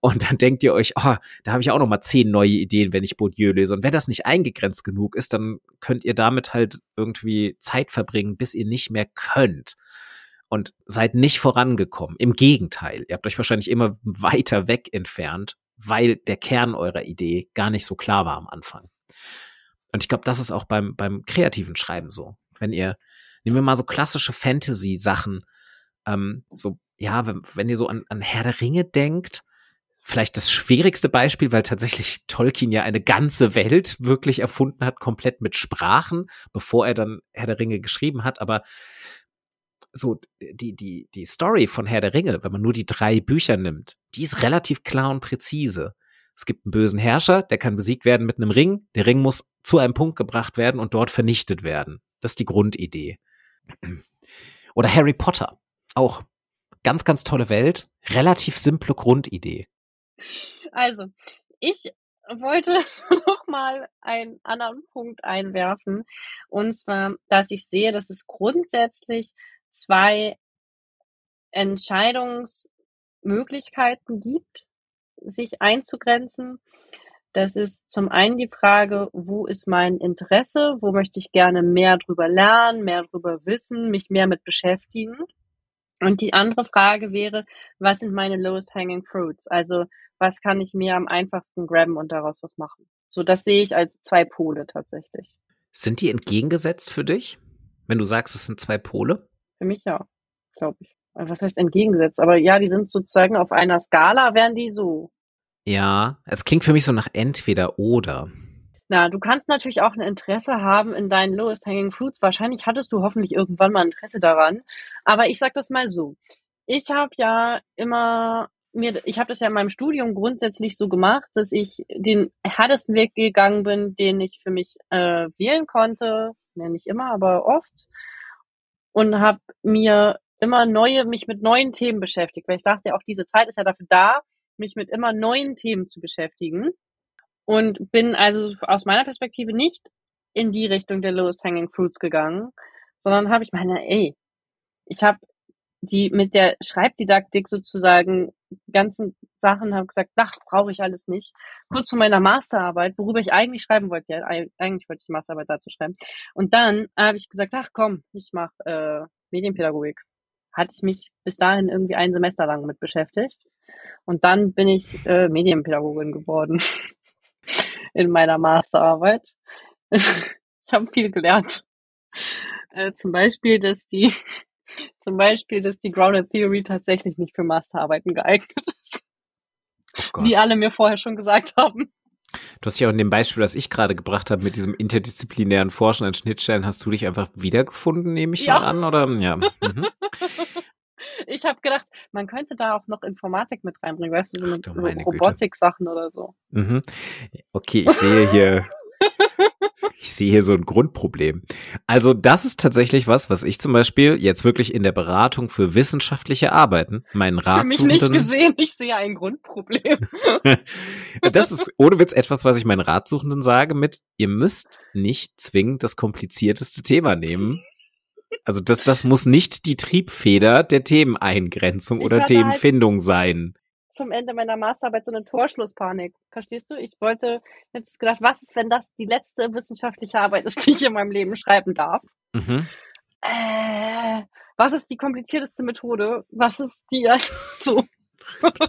Und dann denkt ihr euch, ah, da habe ich auch noch mal zehn neue Ideen, wenn ich Bourdieu lese. Und wenn das nicht eingegrenzt genug ist, dann könnt ihr damit halt irgendwie Zeit verbringen, bis ihr nicht mehr könnt und seid nicht vorangekommen. Im Gegenteil, ihr habt euch wahrscheinlich immer weiter weg entfernt, weil der Kern eurer Idee gar nicht so klar war am Anfang. Und ich glaube, das ist auch beim, beim kreativen Schreiben so. Wenn ihr, nehmen wir mal so klassische Fantasy-Sachen, ähm, so, ja, wenn, wenn ihr so an, an Herr der Ringe denkt, vielleicht das schwierigste Beispiel, weil tatsächlich Tolkien ja eine ganze Welt wirklich erfunden hat, komplett mit Sprachen, bevor er dann Herr der Ringe geschrieben hat. Aber so die, die, die Story von Herr der Ringe, wenn man nur die drei Bücher nimmt, die ist relativ klar und präzise. Es gibt einen bösen Herrscher, der kann besiegt werden mit einem Ring. Der Ring muss zu einem Punkt gebracht werden und dort vernichtet werden. Das ist die Grundidee. Oder Harry Potter. Auch ganz, ganz tolle Welt. Relativ simple Grundidee. Also, ich wollte noch mal einen anderen Punkt einwerfen. Und zwar, dass ich sehe, dass es grundsätzlich zwei Entscheidungsmöglichkeiten gibt, sich einzugrenzen. Das ist zum einen die Frage, wo ist mein Interesse, wo möchte ich gerne mehr drüber lernen, mehr drüber wissen, mich mehr mit beschäftigen. Und die andere Frage wäre, was sind meine lowest hanging fruits? Also, was kann ich mir am einfachsten grabben und daraus was machen? So, das sehe ich als zwei Pole tatsächlich. Sind die entgegengesetzt für dich? Wenn du sagst, es sind zwei Pole? Für mich ja, glaube ich. Was heißt entgegengesetzt? Aber ja, die sind sozusagen auf einer Skala, wären die so. Ja, es klingt für mich so nach entweder oder. Na, du kannst natürlich auch ein Interesse haben in deinen Lowest Hanging Fruits. Wahrscheinlich hattest du hoffentlich irgendwann mal Interesse daran. Aber ich sag das mal so. Ich habe ja immer mir, ich habe das ja in meinem Studium grundsätzlich so gemacht, dass ich den härtesten Weg gegangen bin, den ich für mich äh, wählen konnte. Ja, nicht immer, aber oft und habe mir immer neue, mich mit neuen Themen beschäftigt, weil ich dachte, auch diese Zeit ist ja dafür da, mich mit immer neuen Themen zu beschäftigen. Und bin also aus meiner Perspektive nicht in die Richtung der lowest hanging fruits gegangen, sondern habe ich meine, ey, ich habe die mit der Schreibdidaktik sozusagen ganzen Sachen habe gesagt, ach, brauche ich alles nicht. Kurz zu meiner Masterarbeit, worüber ich eigentlich schreiben wollte, ja, eigentlich wollte ich die Masterarbeit dazu schreiben. Und dann habe ich gesagt, ach komm, ich mache äh, Medienpädagogik. Hatte ich mich bis dahin irgendwie ein Semester lang mit beschäftigt. Und dann bin ich äh, Medienpädagogin geworden in meiner Masterarbeit. ich habe viel gelernt. Äh, zum Beispiel, dass die zum Beispiel, dass die Grounded Theory tatsächlich nicht für Masterarbeiten geeignet ist. Oh Wie alle mir vorher schon gesagt haben. Du hast ja auch in dem Beispiel, das ich gerade gebracht habe, mit diesem interdisziplinären Forschen an Schnittstellen, hast du dich einfach wiedergefunden, nehme ich ja. mal an, oder? Ja. Mhm. Ich habe gedacht, man könnte da auch noch Informatik mit reinbringen, weißt du, so mit Robotik-Sachen oder so. Mhm. Okay, ich sehe hier ich sehe hier so ein Grundproblem. Also das ist tatsächlich was, was ich zum Beispiel jetzt wirklich in der Beratung für wissenschaftliche Arbeiten meinen Rat Für mich nicht gesehen, ich sehe ein Grundproblem. das ist ohne Witz etwas, was ich meinen Ratsuchenden sage mit, ihr müsst nicht zwingend das komplizierteste Thema nehmen. Also das, das muss nicht die Triebfeder der Themeneingrenzung oder halt Themenfindung halt sein zum Ende meiner Masterarbeit so eine Torschlusspanik. Verstehst du? Ich wollte jetzt gedacht, was ist, wenn das die letzte wissenschaftliche Arbeit ist, die ich in meinem Leben schreiben darf? Mhm. Äh, was ist die komplizierteste Methode? Was ist die so?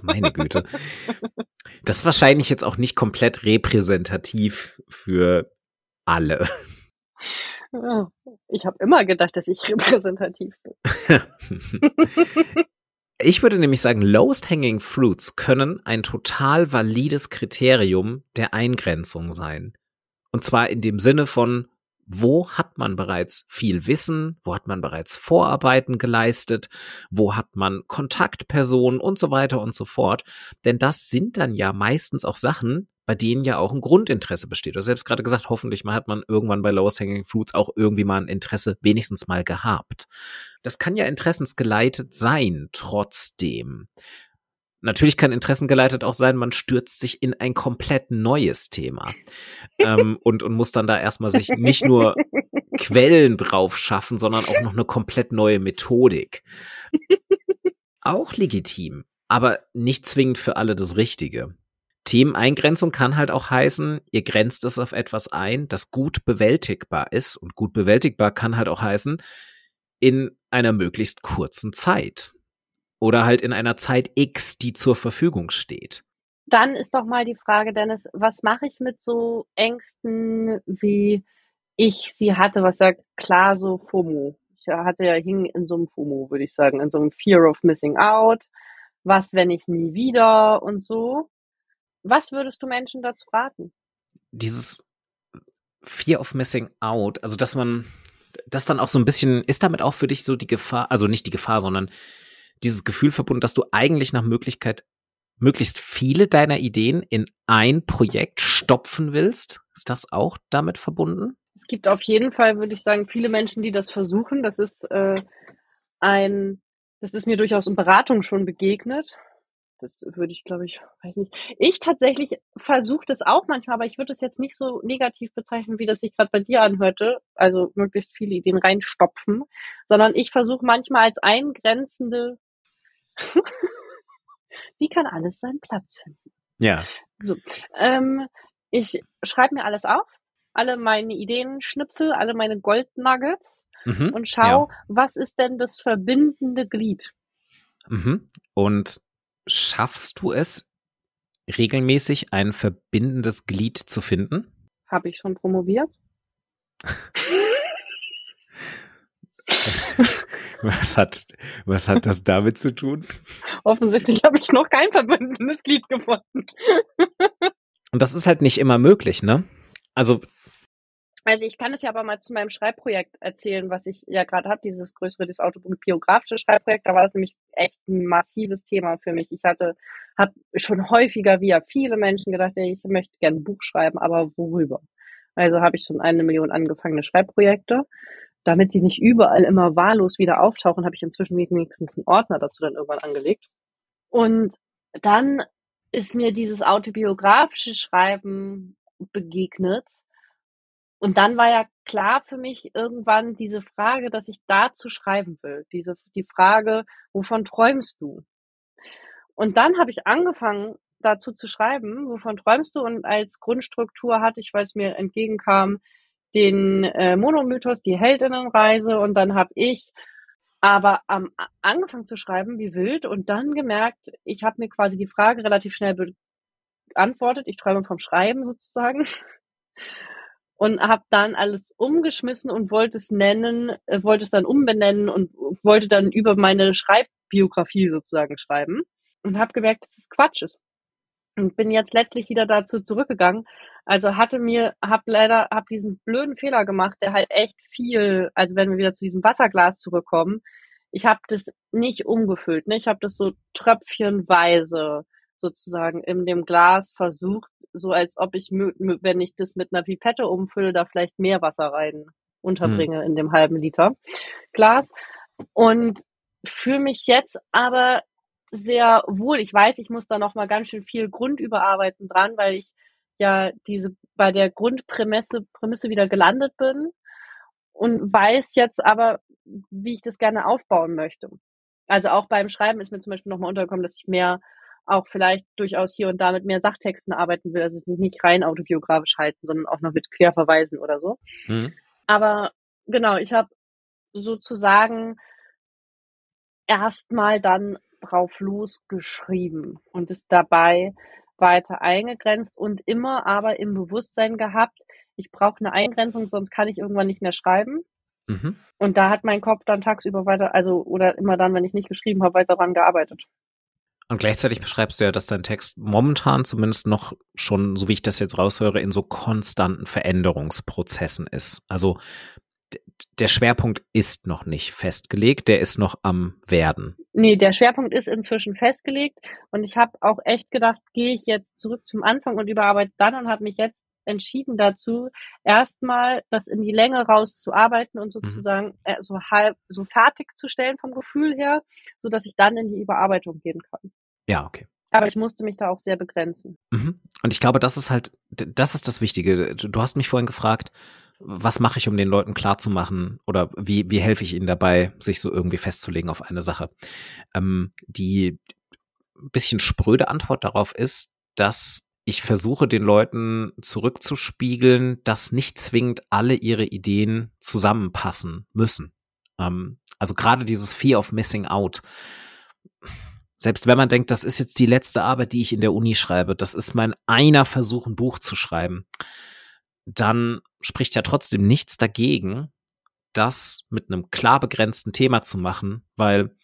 Meine Güte. Das ist wahrscheinlich jetzt auch nicht komplett repräsentativ für alle. Ich habe immer gedacht, dass ich repräsentativ bin. Ich würde nämlich sagen, lowest hanging fruits können ein total valides Kriterium der Eingrenzung sein. Und zwar in dem Sinne von, wo hat man bereits viel Wissen, wo hat man bereits Vorarbeiten geleistet, wo hat man Kontaktpersonen und so weiter und so fort. Denn das sind dann ja meistens auch Sachen, bei denen ja auch ein Grundinteresse besteht. Du hast selbst gerade gesagt, hoffentlich mal hat man irgendwann bei Lowest Hanging Fruits auch irgendwie mal ein Interesse wenigstens mal gehabt. Das kann ja interessensgeleitet sein, trotzdem. Natürlich kann interessengeleitet auch sein, man stürzt sich in ein komplett neues Thema ähm, und, und muss dann da erstmal sich nicht nur Quellen drauf schaffen, sondern auch noch eine komplett neue Methodik. Auch legitim, aber nicht zwingend für alle das Richtige. Themeneingrenzung kann halt auch heißen, ihr grenzt es auf etwas ein, das gut bewältigbar ist. Und gut bewältigbar kann halt auch heißen, in einer möglichst kurzen Zeit. Oder halt in einer Zeit X, die zur Verfügung steht. Dann ist doch mal die Frage, Dennis, was mache ich mit so Ängsten, wie ich sie hatte, was sagt klar so FOMO? Ich hatte ja hing in so einem FOMO, würde ich sagen, in so einem Fear of Missing Out. Was, wenn ich nie wieder und so. Was würdest du Menschen dazu raten? Dieses Fear of Missing Out, also dass man das dann auch so ein bisschen, ist damit auch für dich so die Gefahr, also nicht die Gefahr, sondern dieses Gefühl verbunden, dass du eigentlich nach Möglichkeit möglichst viele deiner Ideen in ein Projekt stopfen willst? Ist das auch damit verbunden? Es gibt auf jeden Fall, würde ich sagen, viele Menschen, die das versuchen. Das ist äh, ein, das ist mir durchaus in Beratung schon begegnet. Das würde ich, glaube ich, weiß nicht. Ich tatsächlich versuche das auch manchmal, aber ich würde es jetzt nicht so negativ bezeichnen, wie das sich gerade bei dir anhörte. Also möglichst viele Ideen reinstopfen, sondern ich versuche manchmal als eingrenzende, wie kann alles seinen Platz finden? Ja. So, ähm, ich schreibe mir alles auf, alle meine Ideen, Schnipsel, alle meine Goldnuggets mhm, und schau, ja. was ist denn das verbindende Glied? Mhm. Und Schaffst du es, regelmäßig ein verbindendes Glied zu finden? Habe ich schon promoviert. was hat, was hat das damit zu tun? Offensichtlich habe ich noch kein verbindendes Glied gefunden. Und das ist halt nicht immer möglich, ne? Also also ich kann es ja aber mal zu meinem Schreibprojekt erzählen, was ich ja gerade habe, dieses größere, das autobiografische Schreibprojekt. Da war das nämlich echt ein massives Thema für mich. Ich hatte, habe schon häufiger wie ja viele Menschen gedacht, ey, ich möchte gerne ein Buch schreiben, aber worüber? Also habe ich schon eine Million angefangene Schreibprojekte. Damit sie nicht überall immer wahllos wieder auftauchen, habe ich inzwischen wenigstens einen Ordner dazu dann irgendwann angelegt. Und dann ist mir dieses autobiografische Schreiben begegnet und dann war ja klar für mich irgendwann diese Frage, dass ich dazu schreiben will. Diese, die Frage, wovon träumst du? Und dann habe ich angefangen, dazu zu schreiben, wovon träumst du? Und als Grundstruktur hatte ich, weil es mir entgegenkam, den äh, Monomythos, die Heldinnenreise. Und dann habe ich aber am angefangen zu schreiben, wie wild, und dann gemerkt, ich habe mir quasi die Frage relativ schnell beantwortet. Ich träume vom Schreiben sozusagen und habe dann alles umgeschmissen und wollte es nennen, äh, wollte es dann umbenennen und wollte dann über meine Schreibbiografie sozusagen schreiben und habe gemerkt, dass das Quatsch ist. Und bin jetzt letztlich wieder dazu zurückgegangen. Also hatte mir, hab leider, hab diesen blöden Fehler gemacht, der halt echt viel, also wenn wir wieder zu diesem Wasserglas zurückkommen, ich habe das nicht umgefüllt, ne? Ich habe das so tröpfchenweise sozusagen in dem Glas versucht, so als ob ich, wenn ich das mit einer Pipette umfülle, da vielleicht mehr Wasser rein unterbringe hm. in dem halben Liter Glas. Und fühle mich jetzt aber sehr wohl. Ich weiß, ich muss da noch mal ganz schön viel Grundüberarbeiten dran, weil ich ja diese bei der Grundprämisse Prämisse wieder gelandet bin und weiß jetzt aber, wie ich das gerne aufbauen möchte. Also auch beim Schreiben ist mir zum Beispiel nochmal untergekommen, dass ich mehr auch vielleicht durchaus hier und da mit mehr Sachtexten arbeiten will, also es nicht rein autobiografisch halten, sondern auch noch mit Querverweisen oder so. Mhm. Aber genau, ich habe sozusagen erstmal dann drauf losgeschrieben und es dabei weiter eingegrenzt und immer aber im Bewusstsein gehabt, ich brauche eine Eingrenzung, sonst kann ich irgendwann nicht mehr schreiben. Mhm. Und da hat mein Kopf dann tagsüber weiter, also oder immer dann, wenn ich nicht geschrieben habe, weiter daran gearbeitet. Und gleichzeitig beschreibst du ja, dass dein Text momentan zumindest noch schon, so wie ich das jetzt raushöre, in so konstanten Veränderungsprozessen ist. Also der Schwerpunkt ist noch nicht festgelegt, der ist noch am Werden. Nee, der Schwerpunkt ist inzwischen festgelegt und ich habe auch echt gedacht, gehe ich jetzt zurück zum Anfang und überarbeite dann und habe mich jetzt entschieden dazu, erstmal das in die Länge rauszuarbeiten und mhm. sozusagen mhm. äh, so halb so fertigzustellen vom Gefühl her, so dass ich dann in die Überarbeitung gehen kann. Ja, okay. Aber ich musste mich da auch sehr begrenzen. Mhm. Und ich glaube, das ist halt, das ist das Wichtige. Du hast mich vorhin gefragt, was mache ich, um den Leuten klarzumachen oder wie, wie helfe ich ihnen dabei, sich so irgendwie festzulegen auf eine Sache? Ähm, die bisschen spröde Antwort darauf ist, dass ich versuche den Leuten zurückzuspiegeln, dass nicht zwingend alle ihre Ideen zusammenpassen müssen. Ähm, also gerade dieses Fear of Missing Out. Selbst wenn man denkt, das ist jetzt die letzte Arbeit, die ich in der Uni schreibe, das ist mein einer Versuch, ein Buch zu schreiben, dann spricht ja trotzdem nichts dagegen, das mit einem klar begrenzten Thema zu machen, weil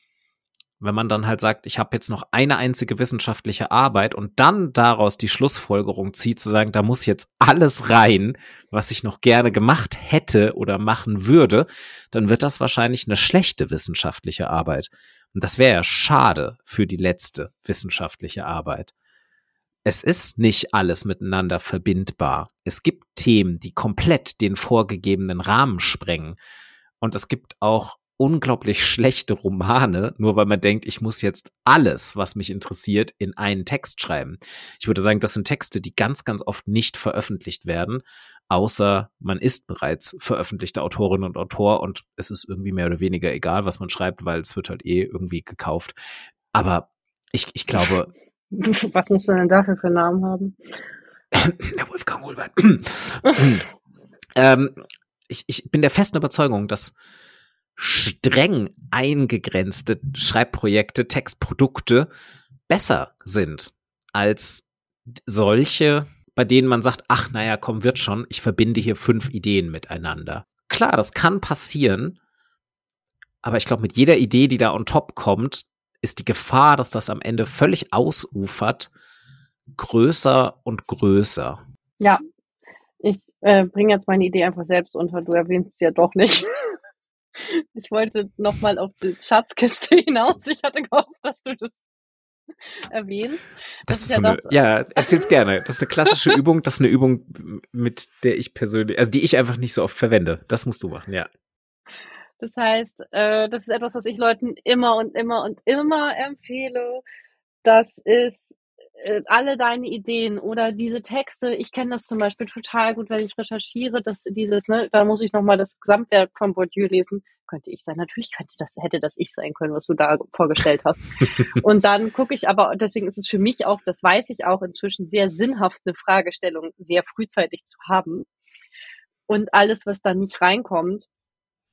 wenn man dann halt sagt, ich habe jetzt noch eine einzige wissenschaftliche Arbeit und dann daraus die Schlussfolgerung zieht, zu sagen, da muss jetzt alles rein, was ich noch gerne gemacht hätte oder machen würde, dann wird das wahrscheinlich eine schlechte wissenschaftliche Arbeit. Und das wäre ja schade für die letzte wissenschaftliche Arbeit. Es ist nicht alles miteinander verbindbar. Es gibt Themen, die komplett den vorgegebenen Rahmen sprengen. Und es gibt auch unglaublich schlechte Romane, nur weil man denkt, ich muss jetzt alles, was mich interessiert, in einen Text schreiben. Ich würde sagen, das sind Texte, die ganz, ganz oft nicht veröffentlicht werden, außer man ist bereits veröffentlichte Autorin und Autor und es ist irgendwie mehr oder weniger egal, was man schreibt, weil es wird halt eh irgendwie gekauft. Aber ich, ich glaube. Was musst du denn dafür für Namen haben? Der Wolfgang Holbein. ähm, ich, ich bin der festen Überzeugung, dass streng eingegrenzte Schreibprojekte, Textprodukte besser sind als solche, bei denen man sagt, ach naja, komm, wird schon, ich verbinde hier fünf Ideen miteinander. Klar, das kann passieren, aber ich glaube, mit jeder Idee, die da on top kommt, ist die Gefahr, dass das am Ende völlig ausufert, größer und größer. Ja, ich äh, bringe jetzt meine Idee einfach selbst unter. Du erwähnst es ja doch nicht. Ich wollte nochmal auf die Schatzkiste hinaus. Ich hatte gehofft, dass du das erwähnst. Das, das ist, ja, so eine, das, ja, erzähl's gerne. Das ist eine klassische Übung. Das ist eine Übung, mit der ich persönlich, also die ich einfach nicht so oft verwende. Das musst du machen, ja. Das heißt, äh, das ist etwas, was ich Leuten immer und immer und immer empfehle. Das ist äh, alle deine Ideen oder diese Texte, ich kenne das zum Beispiel total gut, wenn ich recherchiere, dass dieses, ne, da muss ich nochmal das Gesamtwerk von Bourdieu lesen, könnte ich sein. Natürlich könnte das, hätte das ich sein können, was du da vorgestellt hast. und dann gucke ich aber, deswegen ist es für mich auch, das weiß ich auch inzwischen, sehr sinnhaft, eine Fragestellung sehr frühzeitig zu haben. Und alles, was da nicht reinkommt,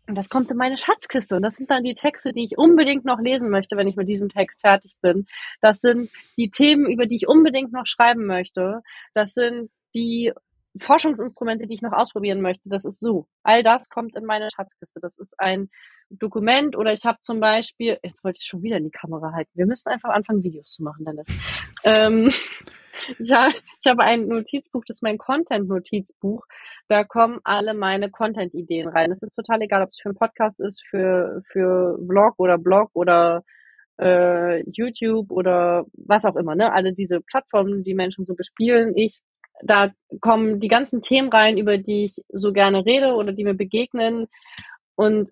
und das kommt in meine Schatzkiste. Und das sind dann die Texte, die ich unbedingt noch lesen möchte, wenn ich mit diesem Text fertig bin. Das sind die Themen, über die ich unbedingt noch schreiben möchte. Das sind die Forschungsinstrumente, die ich noch ausprobieren möchte. Das ist so. All das kommt in meine Schatzkiste. Das ist ein Dokument oder ich habe zum Beispiel, jetzt wollte ich schon wieder in die Kamera halten. Wir müssen einfach anfangen, Videos zu machen, Dennis. ähm, ja, ich habe ein Notizbuch, das ist mein Content-Notizbuch. Da kommen alle meine Content-Ideen rein. Es ist total egal, ob es für einen Podcast ist, für, für Vlog oder Blog oder äh, YouTube oder was auch immer, ne? Alle diese Plattformen, die Menschen so bespielen. Ich, da kommen die ganzen Themen rein, über die ich so gerne rede oder die mir begegnen. Und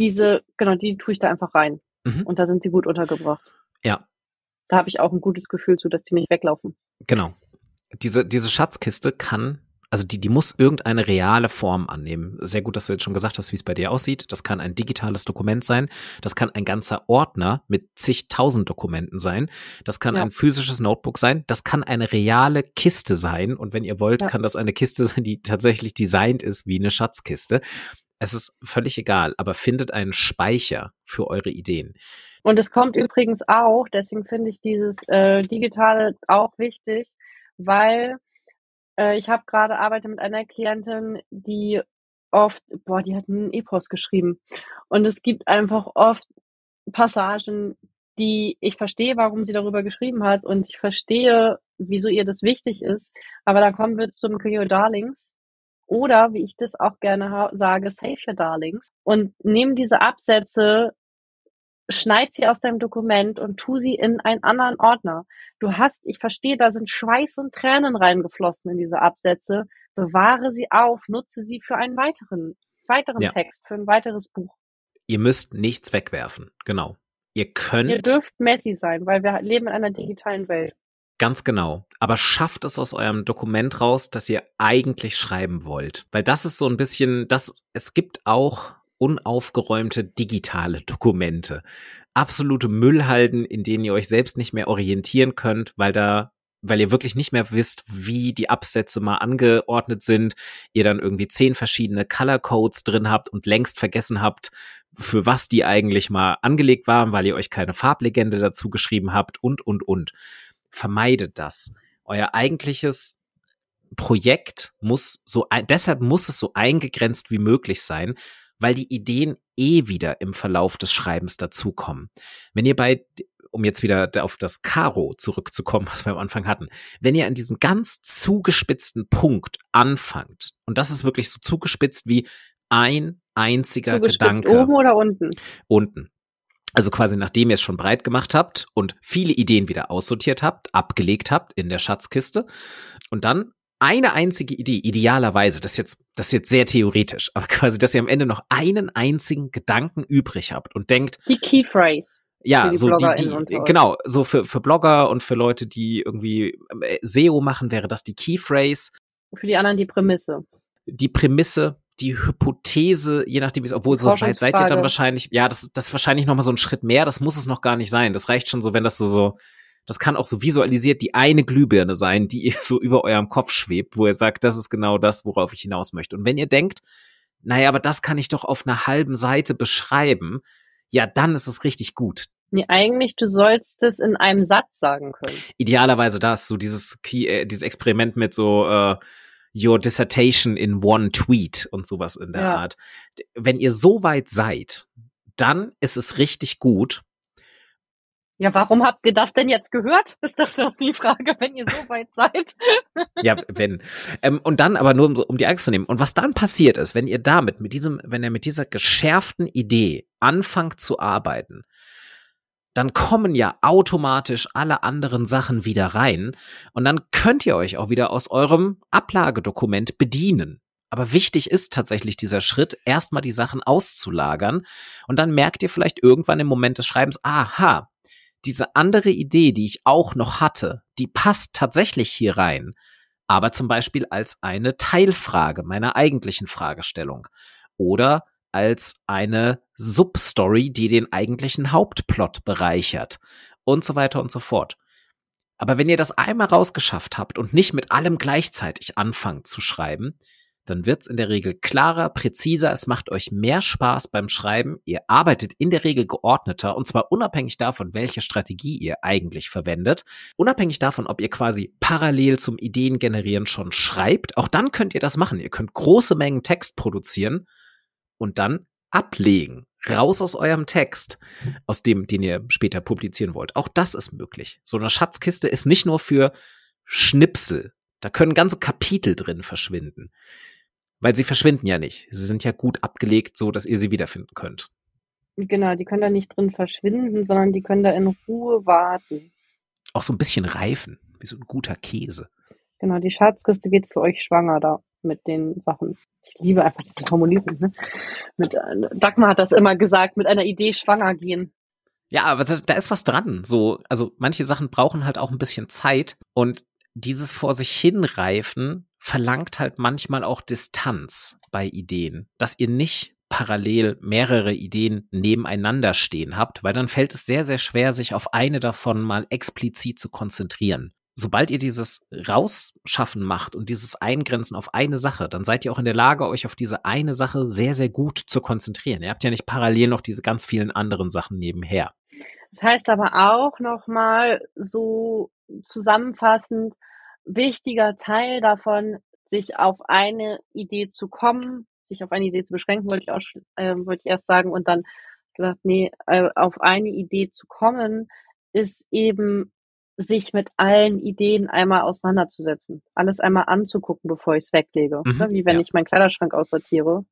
diese, genau, die tue ich da einfach rein. Mhm. Und da sind sie gut untergebracht. Ja. Da habe ich auch ein gutes Gefühl zu, dass die nicht weglaufen. Genau. Diese, diese Schatzkiste kann, also die, die muss irgendeine reale Form annehmen. Sehr gut, dass du jetzt schon gesagt hast, wie es bei dir aussieht. Das kann ein digitales Dokument sein. Das kann ein ganzer Ordner mit zigtausend Dokumenten sein. Das kann ja. ein physisches Notebook sein. Das kann eine reale Kiste sein. Und wenn ihr wollt, ja. kann das eine Kiste sein, die tatsächlich designt ist wie eine Schatzkiste. Es ist völlig egal, aber findet einen Speicher für eure Ideen. Und es kommt übrigens auch, deswegen finde ich dieses äh, Digitale auch wichtig, weil äh, ich habe gerade arbeite mit einer Klientin, die oft, boah, die hat einen Epos geschrieben. Und es gibt einfach oft Passagen, die ich verstehe, warum sie darüber geschrieben hat und ich verstehe, wieso ihr das wichtig ist. Aber dann kommen wir zum Cleo Darlings. Oder, wie ich das auch gerne sage, Save Your Darlings. Und nehmen diese Absätze schneid sie aus deinem Dokument und tu sie in einen anderen Ordner. Du hast, ich verstehe, da sind Schweiß und Tränen reingeflossen in diese Absätze. Bewahre sie auf, nutze sie für einen weiteren, weiteren ja. Text, für ein weiteres Buch. Ihr müsst nichts wegwerfen, genau. Ihr könnt. Ihr dürft messy sein, weil wir leben in einer digitalen Welt. Ganz genau. Aber schafft es aus eurem Dokument raus, dass ihr eigentlich schreiben wollt. Weil das ist so ein bisschen, das, es gibt auch unaufgeräumte digitale Dokumente. Absolute Müllhalden, in denen ihr euch selbst nicht mehr orientieren könnt, weil da weil ihr wirklich nicht mehr wisst, wie die Absätze mal angeordnet sind, ihr dann irgendwie zehn verschiedene Color Codes drin habt und längst vergessen habt, für was die eigentlich mal angelegt waren, weil ihr euch keine Farblegende dazu geschrieben habt und, und, und. Vermeidet das. Euer eigentliches Projekt muss so, deshalb muss es so eingegrenzt wie möglich sein, weil die Ideen eh wieder im Verlauf des Schreibens dazukommen. Wenn ihr bei, um jetzt wieder auf das Karo zurückzukommen, was wir am Anfang hatten, wenn ihr an diesem ganz zugespitzten Punkt anfangt, und das ist wirklich so zugespitzt wie ein einziger Gedanke. Oben oder unten? Unten. Also quasi nachdem ihr es schon breit gemacht habt und viele Ideen wieder aussortiert habt, abgelegt habt in der Schatzkiste und dann eine einzige Idee, idealerweise, das ist jetzt, das ist jetzt sehr theoretisch, aber quasi, dass ihr am Ende noch einen einzigen Gedanken übrig habt und denkt. Die Key Phrase. Ja, die so die, die genau, so für, für Blogger und für Leute, die irgendwie äh, SEO machen, wäre das die Key Phrase. Für die anderen die Prämisse. Die Prämisse, die Hypothese, je nachdem, wie es, obwohl so weit seid ihr dann wahrscheinlich, ja, das, das ist wahrscheinlich noch mal so ein Schritt mehr, das muss es noch gar nicht sein. Das reicht schon so, wenn das so, so, das kann auch so visualisiert die eine Glühbirne sein, die ihr so über eurem Kopf schwebt, wo ihr sagt, das ist genau das, worauf ich hinaus möchte. Und wenn ihr denkt, naja, aber das kann ich doch auf einer halben Seite beschreiben, ja, dann ist es richtig gut. Nee, eigentlich, du sollst es in einem Satz sagen können. Idealerweise das, so dieses, Key, äh, dieses Experiment mit so äh, Your Dissertation in one Tweet und sowas in der ja. Art. Wenn ihr so weit seid, dann ist es richtig gut, ja, warum habt ihr das denn jetzt gehört? Ist doch doch die Frage, wenn ihr so weit seid. ja, wenn. Ähm, und dann aber nur, um, um die Angst zu nehmen. Und was dann passiert ist, wenn ihr damit, mit diesem, wenn ihr mit dieser geschärften Idee anfangt zu arbeiten, dann kommen ja automatisch alle anderen Sachen wieder rein und dann könnt ihr euch auch wieder aus eurem Ablagedokument bedienen. Aber wichtig ist tatsächlich dieser Schritt, erstmal die Sachen auszulagern und dann merkt ihr vielleicht irgendwann im Moment des Schreibens, aha, diese andere Idee, die ich auch noch hatte, die passt tatsächlich hier rein, aber zum Beispiel als eine Teilfrage meiner eigentlichen Fragestellung oder als eine Substory, die den eigentlichen Hauptplot bereichert. Und so weiter und so fort. Aber wenn ihr das einmal rausgeschafft habt und nicht mit allem gleichzeitig anfangt zu schreiben, dann wird's in der Regel klarer, präziser, es macht euch mehr Spaß beim Schreiben, ihr arbeitet in der Regel geordneter und zwar unabhängig davon, welche Strategie ihr eigentlich verwendet, unabhängig davon, ob ihr quasi parallel zum Ideengenerieren schon schreibt, auch dann könnt ihr das machen. Ihr könnt große Mengen Text produzieren und dann ablegen. Raus aus eurem Text, aus dem, den ihr später publizieren wollt. Auch das ist möglich. So eine Schatzkiste ist nicht nur für Schnipsel. Da können ganze Kapitel drin verschwinden. Weil sie verschwinden ja nicht. Sie sind ja gut abgelegt, so dass ihr sie wiederfinden könnt. Genau, die können da nicht drin verschwinden, sondern die können da in Ruhe warten. Auch so ein bisschen reifen, wie so ein guter Käse. Genau, die Schatzkiste geht für euch schwanger da mit den Sachen. Ich liebe einfach diese Formulierung. Ne? Mit, äh, Dagmar hat das immer gesagt, mit einer Idee schwanger gehen. Ja, aber da ist was dran. So, also manche Sachen brauchen halt auch ein bisschen Zeit und dieses vor sich hinreifen verlangt halt manchmal auch Distanz bei Ideen, dass ihr nicht parallel mehrere Ideen nebeneinander stehen habt, weil dann fällt es sehr, sehr schwer, sich auf eine davon mal explizit zu konzentrieren sobald ihr dieses Rausschaffen macht und dieses Eingrenzen auf eine Sache, dann seid ihr auch in der Lage, euch auf diese eine Sache sehr, sehr gut zu konzentrieren. Ihr habt ja nicht parallel noch diese ganz vielen anderen Sachen nebenher. Das heißt aber auch nochmal so zusammenfassend, wichtiger Teil davon, sich auf eine Idee zu kommen, sich auf eine Idee zu beschränken, wollte ich auch, äh, wollte ich erst sagen, und dann gesagt, nee, äh, auf eine Idee zu kommen, ist eben sich mit allen Ideen einmal auseinanderzusetzen, alles einmal anzugucken, bevor ich es weglege. Mhm, Wie wenn ja. ich meinen Kleiderschrank aussortiere,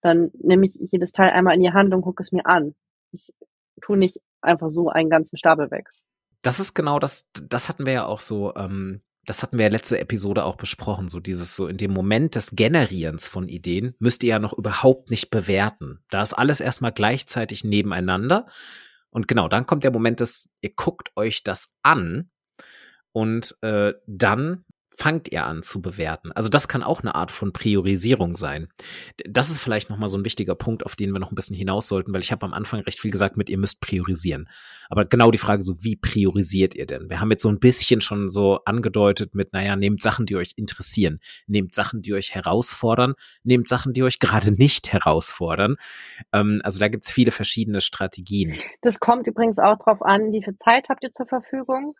dann nehme ich jedes Teil einmal in die Hand und gucke es mir an. Ich tue nicht einfach so einen ganzen Stapel weg. Das ist genau das, das hatten wir ja auch so, ähm, das hatten wir ja letzte Episode auch besprochen, so dieses so in dem Moment des Generierens von Ideen müsst ihr ja noch überhaupt nicht bewerten. Da ist alles erstmal gleichzeitig nebeneinander und genau, dann kommt der Moment, dass ihr guckt euch das an und äh, dann fangt ihr an zu bewerten. Also das kann auch eine Art von Priorisierung sein. Das ist vielleicht nochmal so ein wichtiger Punkt, auf den wir noch ein bisschen hinaus sollten, weil ich habe am Anfang recht viel gesagt mit, ihr müsst priorisieren. Aber genau die Frage so, wie priorisiert ihr denn? Wir haben jetzt so ein bisschen schon so angedeutet mit, naja, nehmt Sachen, die euch interessieren, nehmt Sachen, die euch herausfordern, nehmt Sachen, die euch gerade nicht herausfordern. Ähm, also da gibt's viele verschiedene Strategien. Das kommt übrigens auch drauf an, wie viel Zeit habt ihr zur Verfügung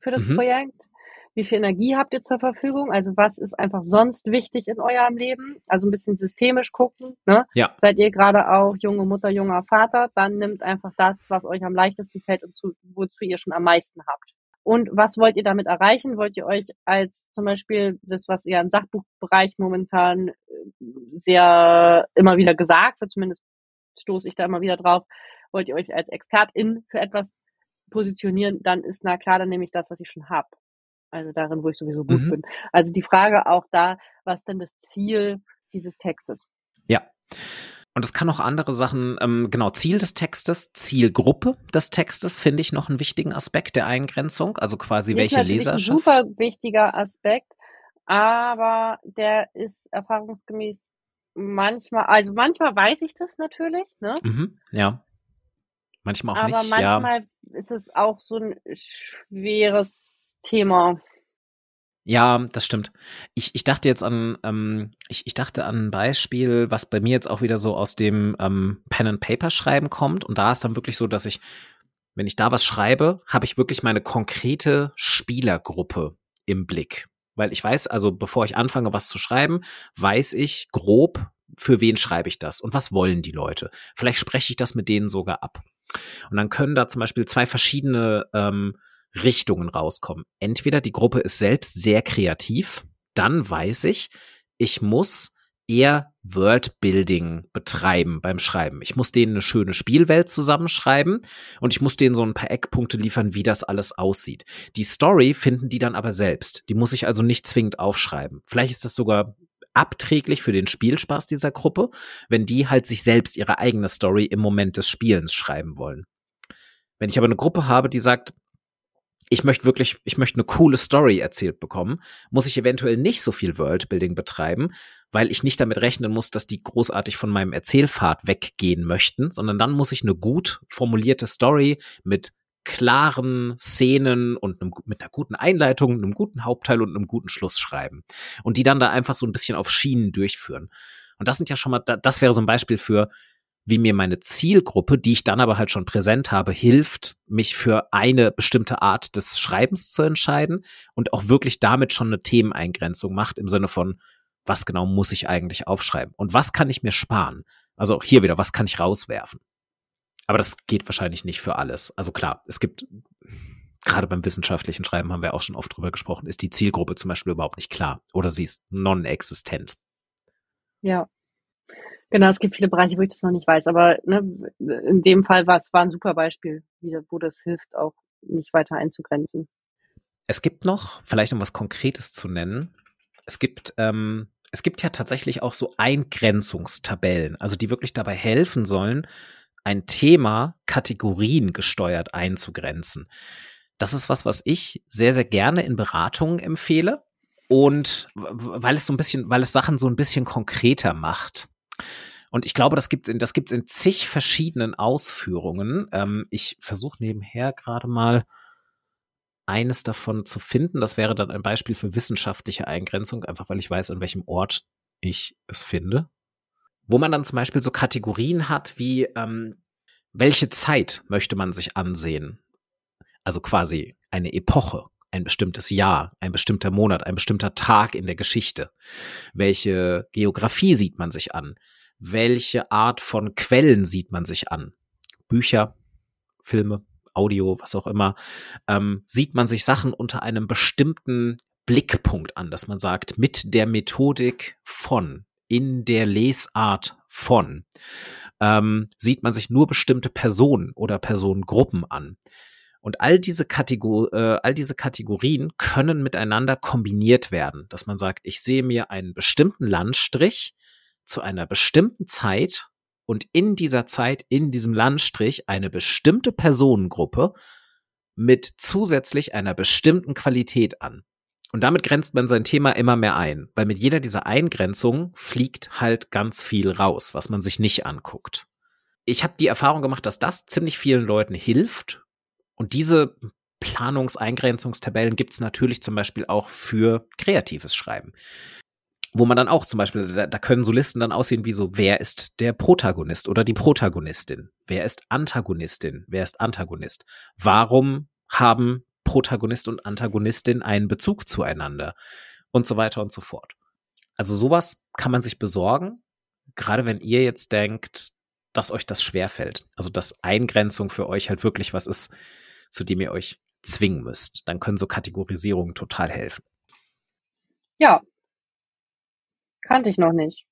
für das mhm. Projekt? Wie viel Energie habt ihr zur Verfügung? Also was ist einfach sonst wichtig in eurem Leben? Also ein bisschen systemisch gucken. Ne? Ja. Seid ihr gerade auch junge Mutter, junger Vater, dann nimmt einfach das, was euch am leichtesten fällt und zu, wozu ihr schon am meisten habt. Und was wollt ihr damit erreichen? Wollt ihr euch als zum Beispiel das, was ihr im Sachbuchbereich momentan äh, sehr immer wieder gesagt wird, zumindest stoße ich da immer wieder drauf, wollt ihr euch als Expertin für etwas positionieren, dann ist na klar, dann nehme ich das, was ich schon habe. Also darin, wo ich sowieso gut mhm. bin. Also die Frage auch da, was denn das Ziel dieses Textes? Ja. Und es kann auch andere Sachen, ähm, genau, Ziel des Textes, Zielgruppe des Textes, finde ich noch einen wichtigen Aspekt der Eingrenzung, also quasi ist welche Leserschaft. Ein super wichtiger Aspekt, aber der ist erfahrungsgemäß manchmal, also manchmal weiß ich das natürlich, ne? Mhm, ja. Manchmal auch aber nicht. Aber manchmal ja. ist es auch so ein schweres Thema. Ja, das stimmt. Ich, ich dachte jetzt an, ähm, ich, ich dachte an ein Beispiel, was bei mir jetzt auch wieder so aus dem ähm, Pen and Paper Schreiben kommt. Und da ist dann wirklich so, dass ich, wenn ich da was schreibe, habe ich wirklich meine konkrete Spielergruppe im Blick. Weil ich weiß, also bevor ich anfange, was zu schreiben, weiß ich grob, für wen schreibe ich das und was wollen die Leute. Vielleicht spreche ich das mit denen sogar ab. Und dann können da zum Beispiel zwei verschiedene ähm, Richtungen rauskommen. Entweder die Gruppe ist selbst sehr kreativ, dann weiß ich, ich muss eher Worldbuilding betreiben beim Schreiben. Ich muss denen eine schöne Spielwelt zusammenschreiben und ich muss denen so ein paar Eckpunkte liefern, wie das alles aussieht. Die Story finden die dann aber selbst. Die muss ich also nicht zwingend aufschreiben. Vielleicht ist das sogar abträglich für den Spielspaß dieser Gruppe, wenn die halt sich selbst ihre eigene Story im Moment des Spielens schreiben wollen. Wenn ich aber eine Gruppe habe, die sagt, ich möchte wirklich, ich möchte eine coole Story erzählt bekommen, muss ich eventuell nicht so viel Worldbuilding betreiben, weil ich nicht damit rechnen muss, dass die großartig von meinem Erzählpfad weggehen möchten, sondern dann muss ich eine gut formulierte Story mit klaren Szenen und einem, mit einer guten Einleitung, einem guten Hauptteil und einem guten Schluss schreiben. Und die dann da einfach so ein bisschen auf Schienen durchführen. Und das sind ja schon mal, das wäre so ein Beispiel für, wie mir meine Zielgruppe, die ich dann aber halt schon präsent habe, hilft, mich für eine bestimmte Art des Schreibens zu entscheiden und auch wirklich damit schon eine Themeneingrenzung macht im Sinne von, was genau muss ich eigentlich aufschreiben und was kann ich mir sparen? Also auch hier wieder, was kann ich rauswerfen? Aber das geht wahrscheinlich nicht für alles. Also klar, es gibt, gerade beim wissenschaftlichen Schreiben haben wir auch schon oft drüber gesprochen, ist die Zielgruppe zum Beispiel überhaupt nicht klar oder sie ist non-existent. Ja, Genau, es gibt viele Bereiche, wo ich das noch nicht weiß, aber ne, in dem Fall war es war ein super Beispiel, wo das hilft, auch nicht weiter einzugrenzen. Es gibt noch, vielleicht um was Konkretes zu nennen, es gibt, ähm, es gibt ja tatsächlich auch so Eingrenzungstabellen, also die wirklich dabei helfen sollen, ein Thema Kategorien gesteuert einzugrenzen. Das ist was, was ich sehr, sehr gerne in Beratungen empfehle. Und weil es so ein bisschen, weil es Sachen so ein bisschen konkreter macht. Und ich glaube, das gibt es in, in zig verschiedenen Ausführungen. Ähm, ich versuche nebenher gerade mal eines davon zu finden. Das wäre dann ein Beispiel für wissenschaftliche Eingrenzung, einfach weil ich weiß, an welchem Ort ich es finde. Wo man dann zum Beispiel so Kategorien hat wie, ähm, welche Zeit möchte man sich ansehen? Also quasi eine Epoche, ein bestimmtes Jahr, ein bestimmter Monat, ein bestimmter Tag in der Geschichte. Welche Geografie sieht man sich an? welche Art von Quellen sieht man sich an? Bücher, Filme, Audio, was auch immer, ähm, sieht man sich Sachen unter einem bestimmten Blickpunkt an, dass man sagt, mit der Methodik von, in der Lesart von, ähm, sieht man sich nur bestimmte Personen oder Personengruppen an. Und all diese, Kategor äh, all diese Kategorien können miteinander kombiniert werden, dass man sagt, ich sehe mir einen bestimmten Landstrich zu einer bestimmten Zeit und in dieser Zeit, in diesem Landstrich, eine bestimmte Personengruppe mit zusätzlich einer bestimmten Qualität an. Und damit grenzt man sein Thema immer mehr ein, weil mit jeder dieser Eingrenzungen fliegt halt ganz viel raus, was man sich nicht anguckt. Ich habe die Erfahrung gemacht, dass das ziemlich vielen Leuten hilft. Und diese Planungseingrenzungstabellen gibt es natürlich zum Beispiel auch für kreatives Schreiben wo man dann auch zum Beispiel, da, da können so Listen dann aussehen wie so, wer ist der Protagonist oder die Protagonistin? Wer ist Antagonistin? Wer ist Antagonist? Warum haben Protagonist und Antagonistin einen Bezug zueinander? Und so weiter und so fort. Also sowas kann man sich besorgen, gerade wenn ihr jetzt denkt, dass euch das schwerfällt. Also dass Eingrenzung für euch halt wirklich was ist, zu dem ihr euch zwingen müsst. Dann können so Kategorisierungen total helfen. Ja, Kannte ich noch nicht.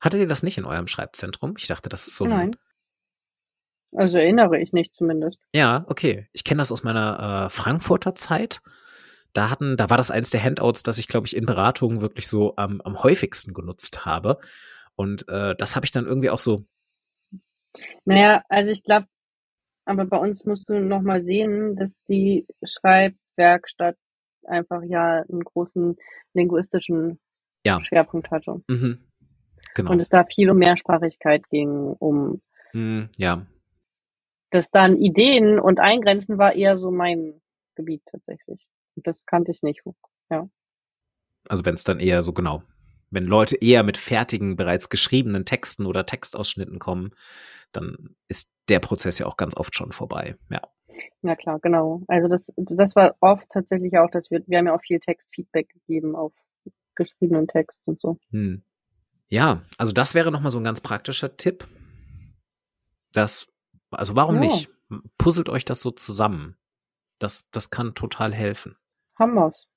Hattet ihr das nicht in eurem Schreibzentrum? Ich dachte, das ist so. Nein. Also erinnere ich nicht zumindest. Ja, okay. Ich kenne das aus meiner äh, Frankfurter Zeit. Da hatten, da war das eins der Handouts, das ich, glaube ich, in Beratungen wirklich so am, am häufigsten genutzt habe. Und äh, das habe ich dann irgendwie auch so. Naja, also ich glaube, aber bei uns musst du noch mal sehen, dass die Schreibwerkstatt einfach ja einen großen linguistischen ja. Schwerpunkt hatte. Mhm. Genau. Und es da viel um Mehrsprachigkeit ging, um mhm, ja. Das dann Ideen und Eingrenzen war eher so mein Gebiet tatsächlich. Und das kannte ich nicht. Ja. Also wenn es dann eher so genau, wenn Leute eher mit fertigen, bereits geschriebenen Texten oder Textausschnitten kommen, dann ist der Prozess ja auch ganz oft schon vorbei. Ja. Ja klar, genau. Also das, das war oft tatsächlich auch, dass wir, wir haben ja auch viel Textfeedback gegeben auf geschriebenen Text und so. Hm. Ja, also das wäre nochmal so ein ganz praktischer Tipp. Das, also warum ja. nicht? Puzzelt euch das so zusammen. Das, das kann total helfen. Haben wir's.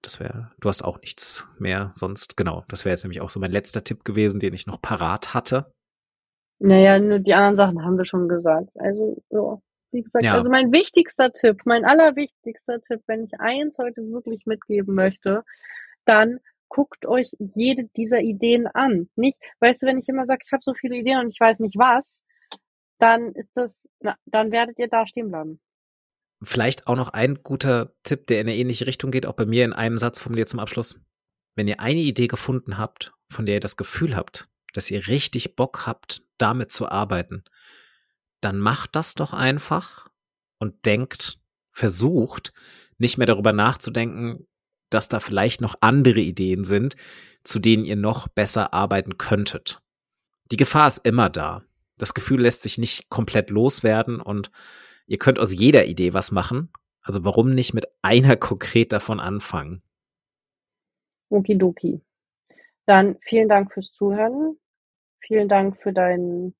Das wäre, du hast auch nichts mehr sonst. Genau, das wäre jetzt nämlich auch so mein letzter Tipp gewesen, den ich noch parat hatte. Naja, nur die anderen Sachen haben wir schon gesagt. Also, ja, wie gesagt, ja. also mein wichtigster Tipp, mein allerwichtigster Tipp, wenn ich eins heute wirklich mitgeben möchte, dann guckt euch jede dieser Ideen an. Nicht, weißt du, wenn ich immer sage, ich habe so viele Ideen und ich weiß nicht was, dann ist das Na, dann werdet ihr da stehen bleiben. Vielleicht auch noch ein guter Tipp, der in eine ähnliche Richtung geht, auch bei mir in einem Satz formuliert zum Abschluss. Wenn ihr eine Idee gefunden habt, von der ihr das Gefühl habt, dass ihr richtig Bock habt, damit zu arbeiten, dann macht das doch einfach und denkt, versucht, nicht mehr darüber nachzudenken, dass da vielleicht noch andere Ideen sind, zu denen ihr noch besser arbeiten könntet. Die Gefahr ist immer da. Das Gefühl lässt sich nicht komplett loswerden und ihr könnt aus jeder Idee was machen. Also warum nicht mit einer konkret davon anfangen? Okidoki. Dann vielen Dank fürs Zuhören. Vielen Dank für dein,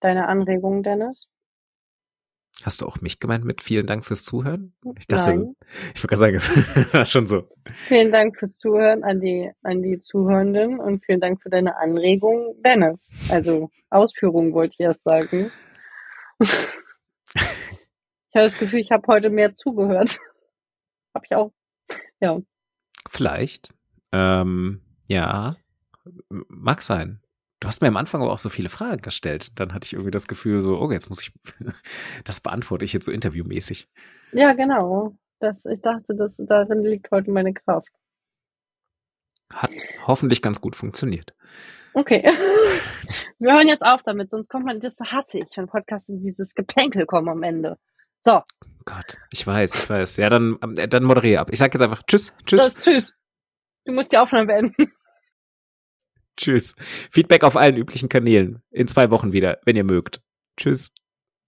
deine Anregungen, Dennis. Hast du auch mich gemeint mit vielen Dank fürs Zuhören? Ich dachte, Nein. ich wollte gerade sagen, es war schon so. Vielen Dank fürs Zuhören an die, an die Zuhörenden und vielen Dank für deine Anregung, Dennis. Also Ausführungen wollte ich erst sagen. Ich habe das Gefühl, ich habe heute mehr zugehört. Habe ich auch. Ja. Vielleicht. Ähm, ja, mag sein. Du hast mir am Anfang aber auch so viele Fragen gestellt. Dann hatte ich irgendwie das Gefühl so, okay, jetzt muss ich, das beantworte ich jetzt so interviewmäßig. Ja, genau. Das, ich dachte, das, darin liegt heute meine Kraft. Hat hoffentlich ganz gut funktioniert. Okay. Wir hören jetzt auf damit, sonst kommt man, das hasse ich, wenn Podcasts in dieses Geplänkel kommen am Ende. So. Gott, ich weiß, ich weiß. Ja, dann, äh, dann moderiere ab. Ich sag jetzt einfach Tschüss, Tschüss. Das, tschüss. Du musst die Aufnahme beenden. Tschüss. Feedback auf allen üblichen Kanälen. In zwei Wochen wieder, wenn ihr mögt. Tschüss.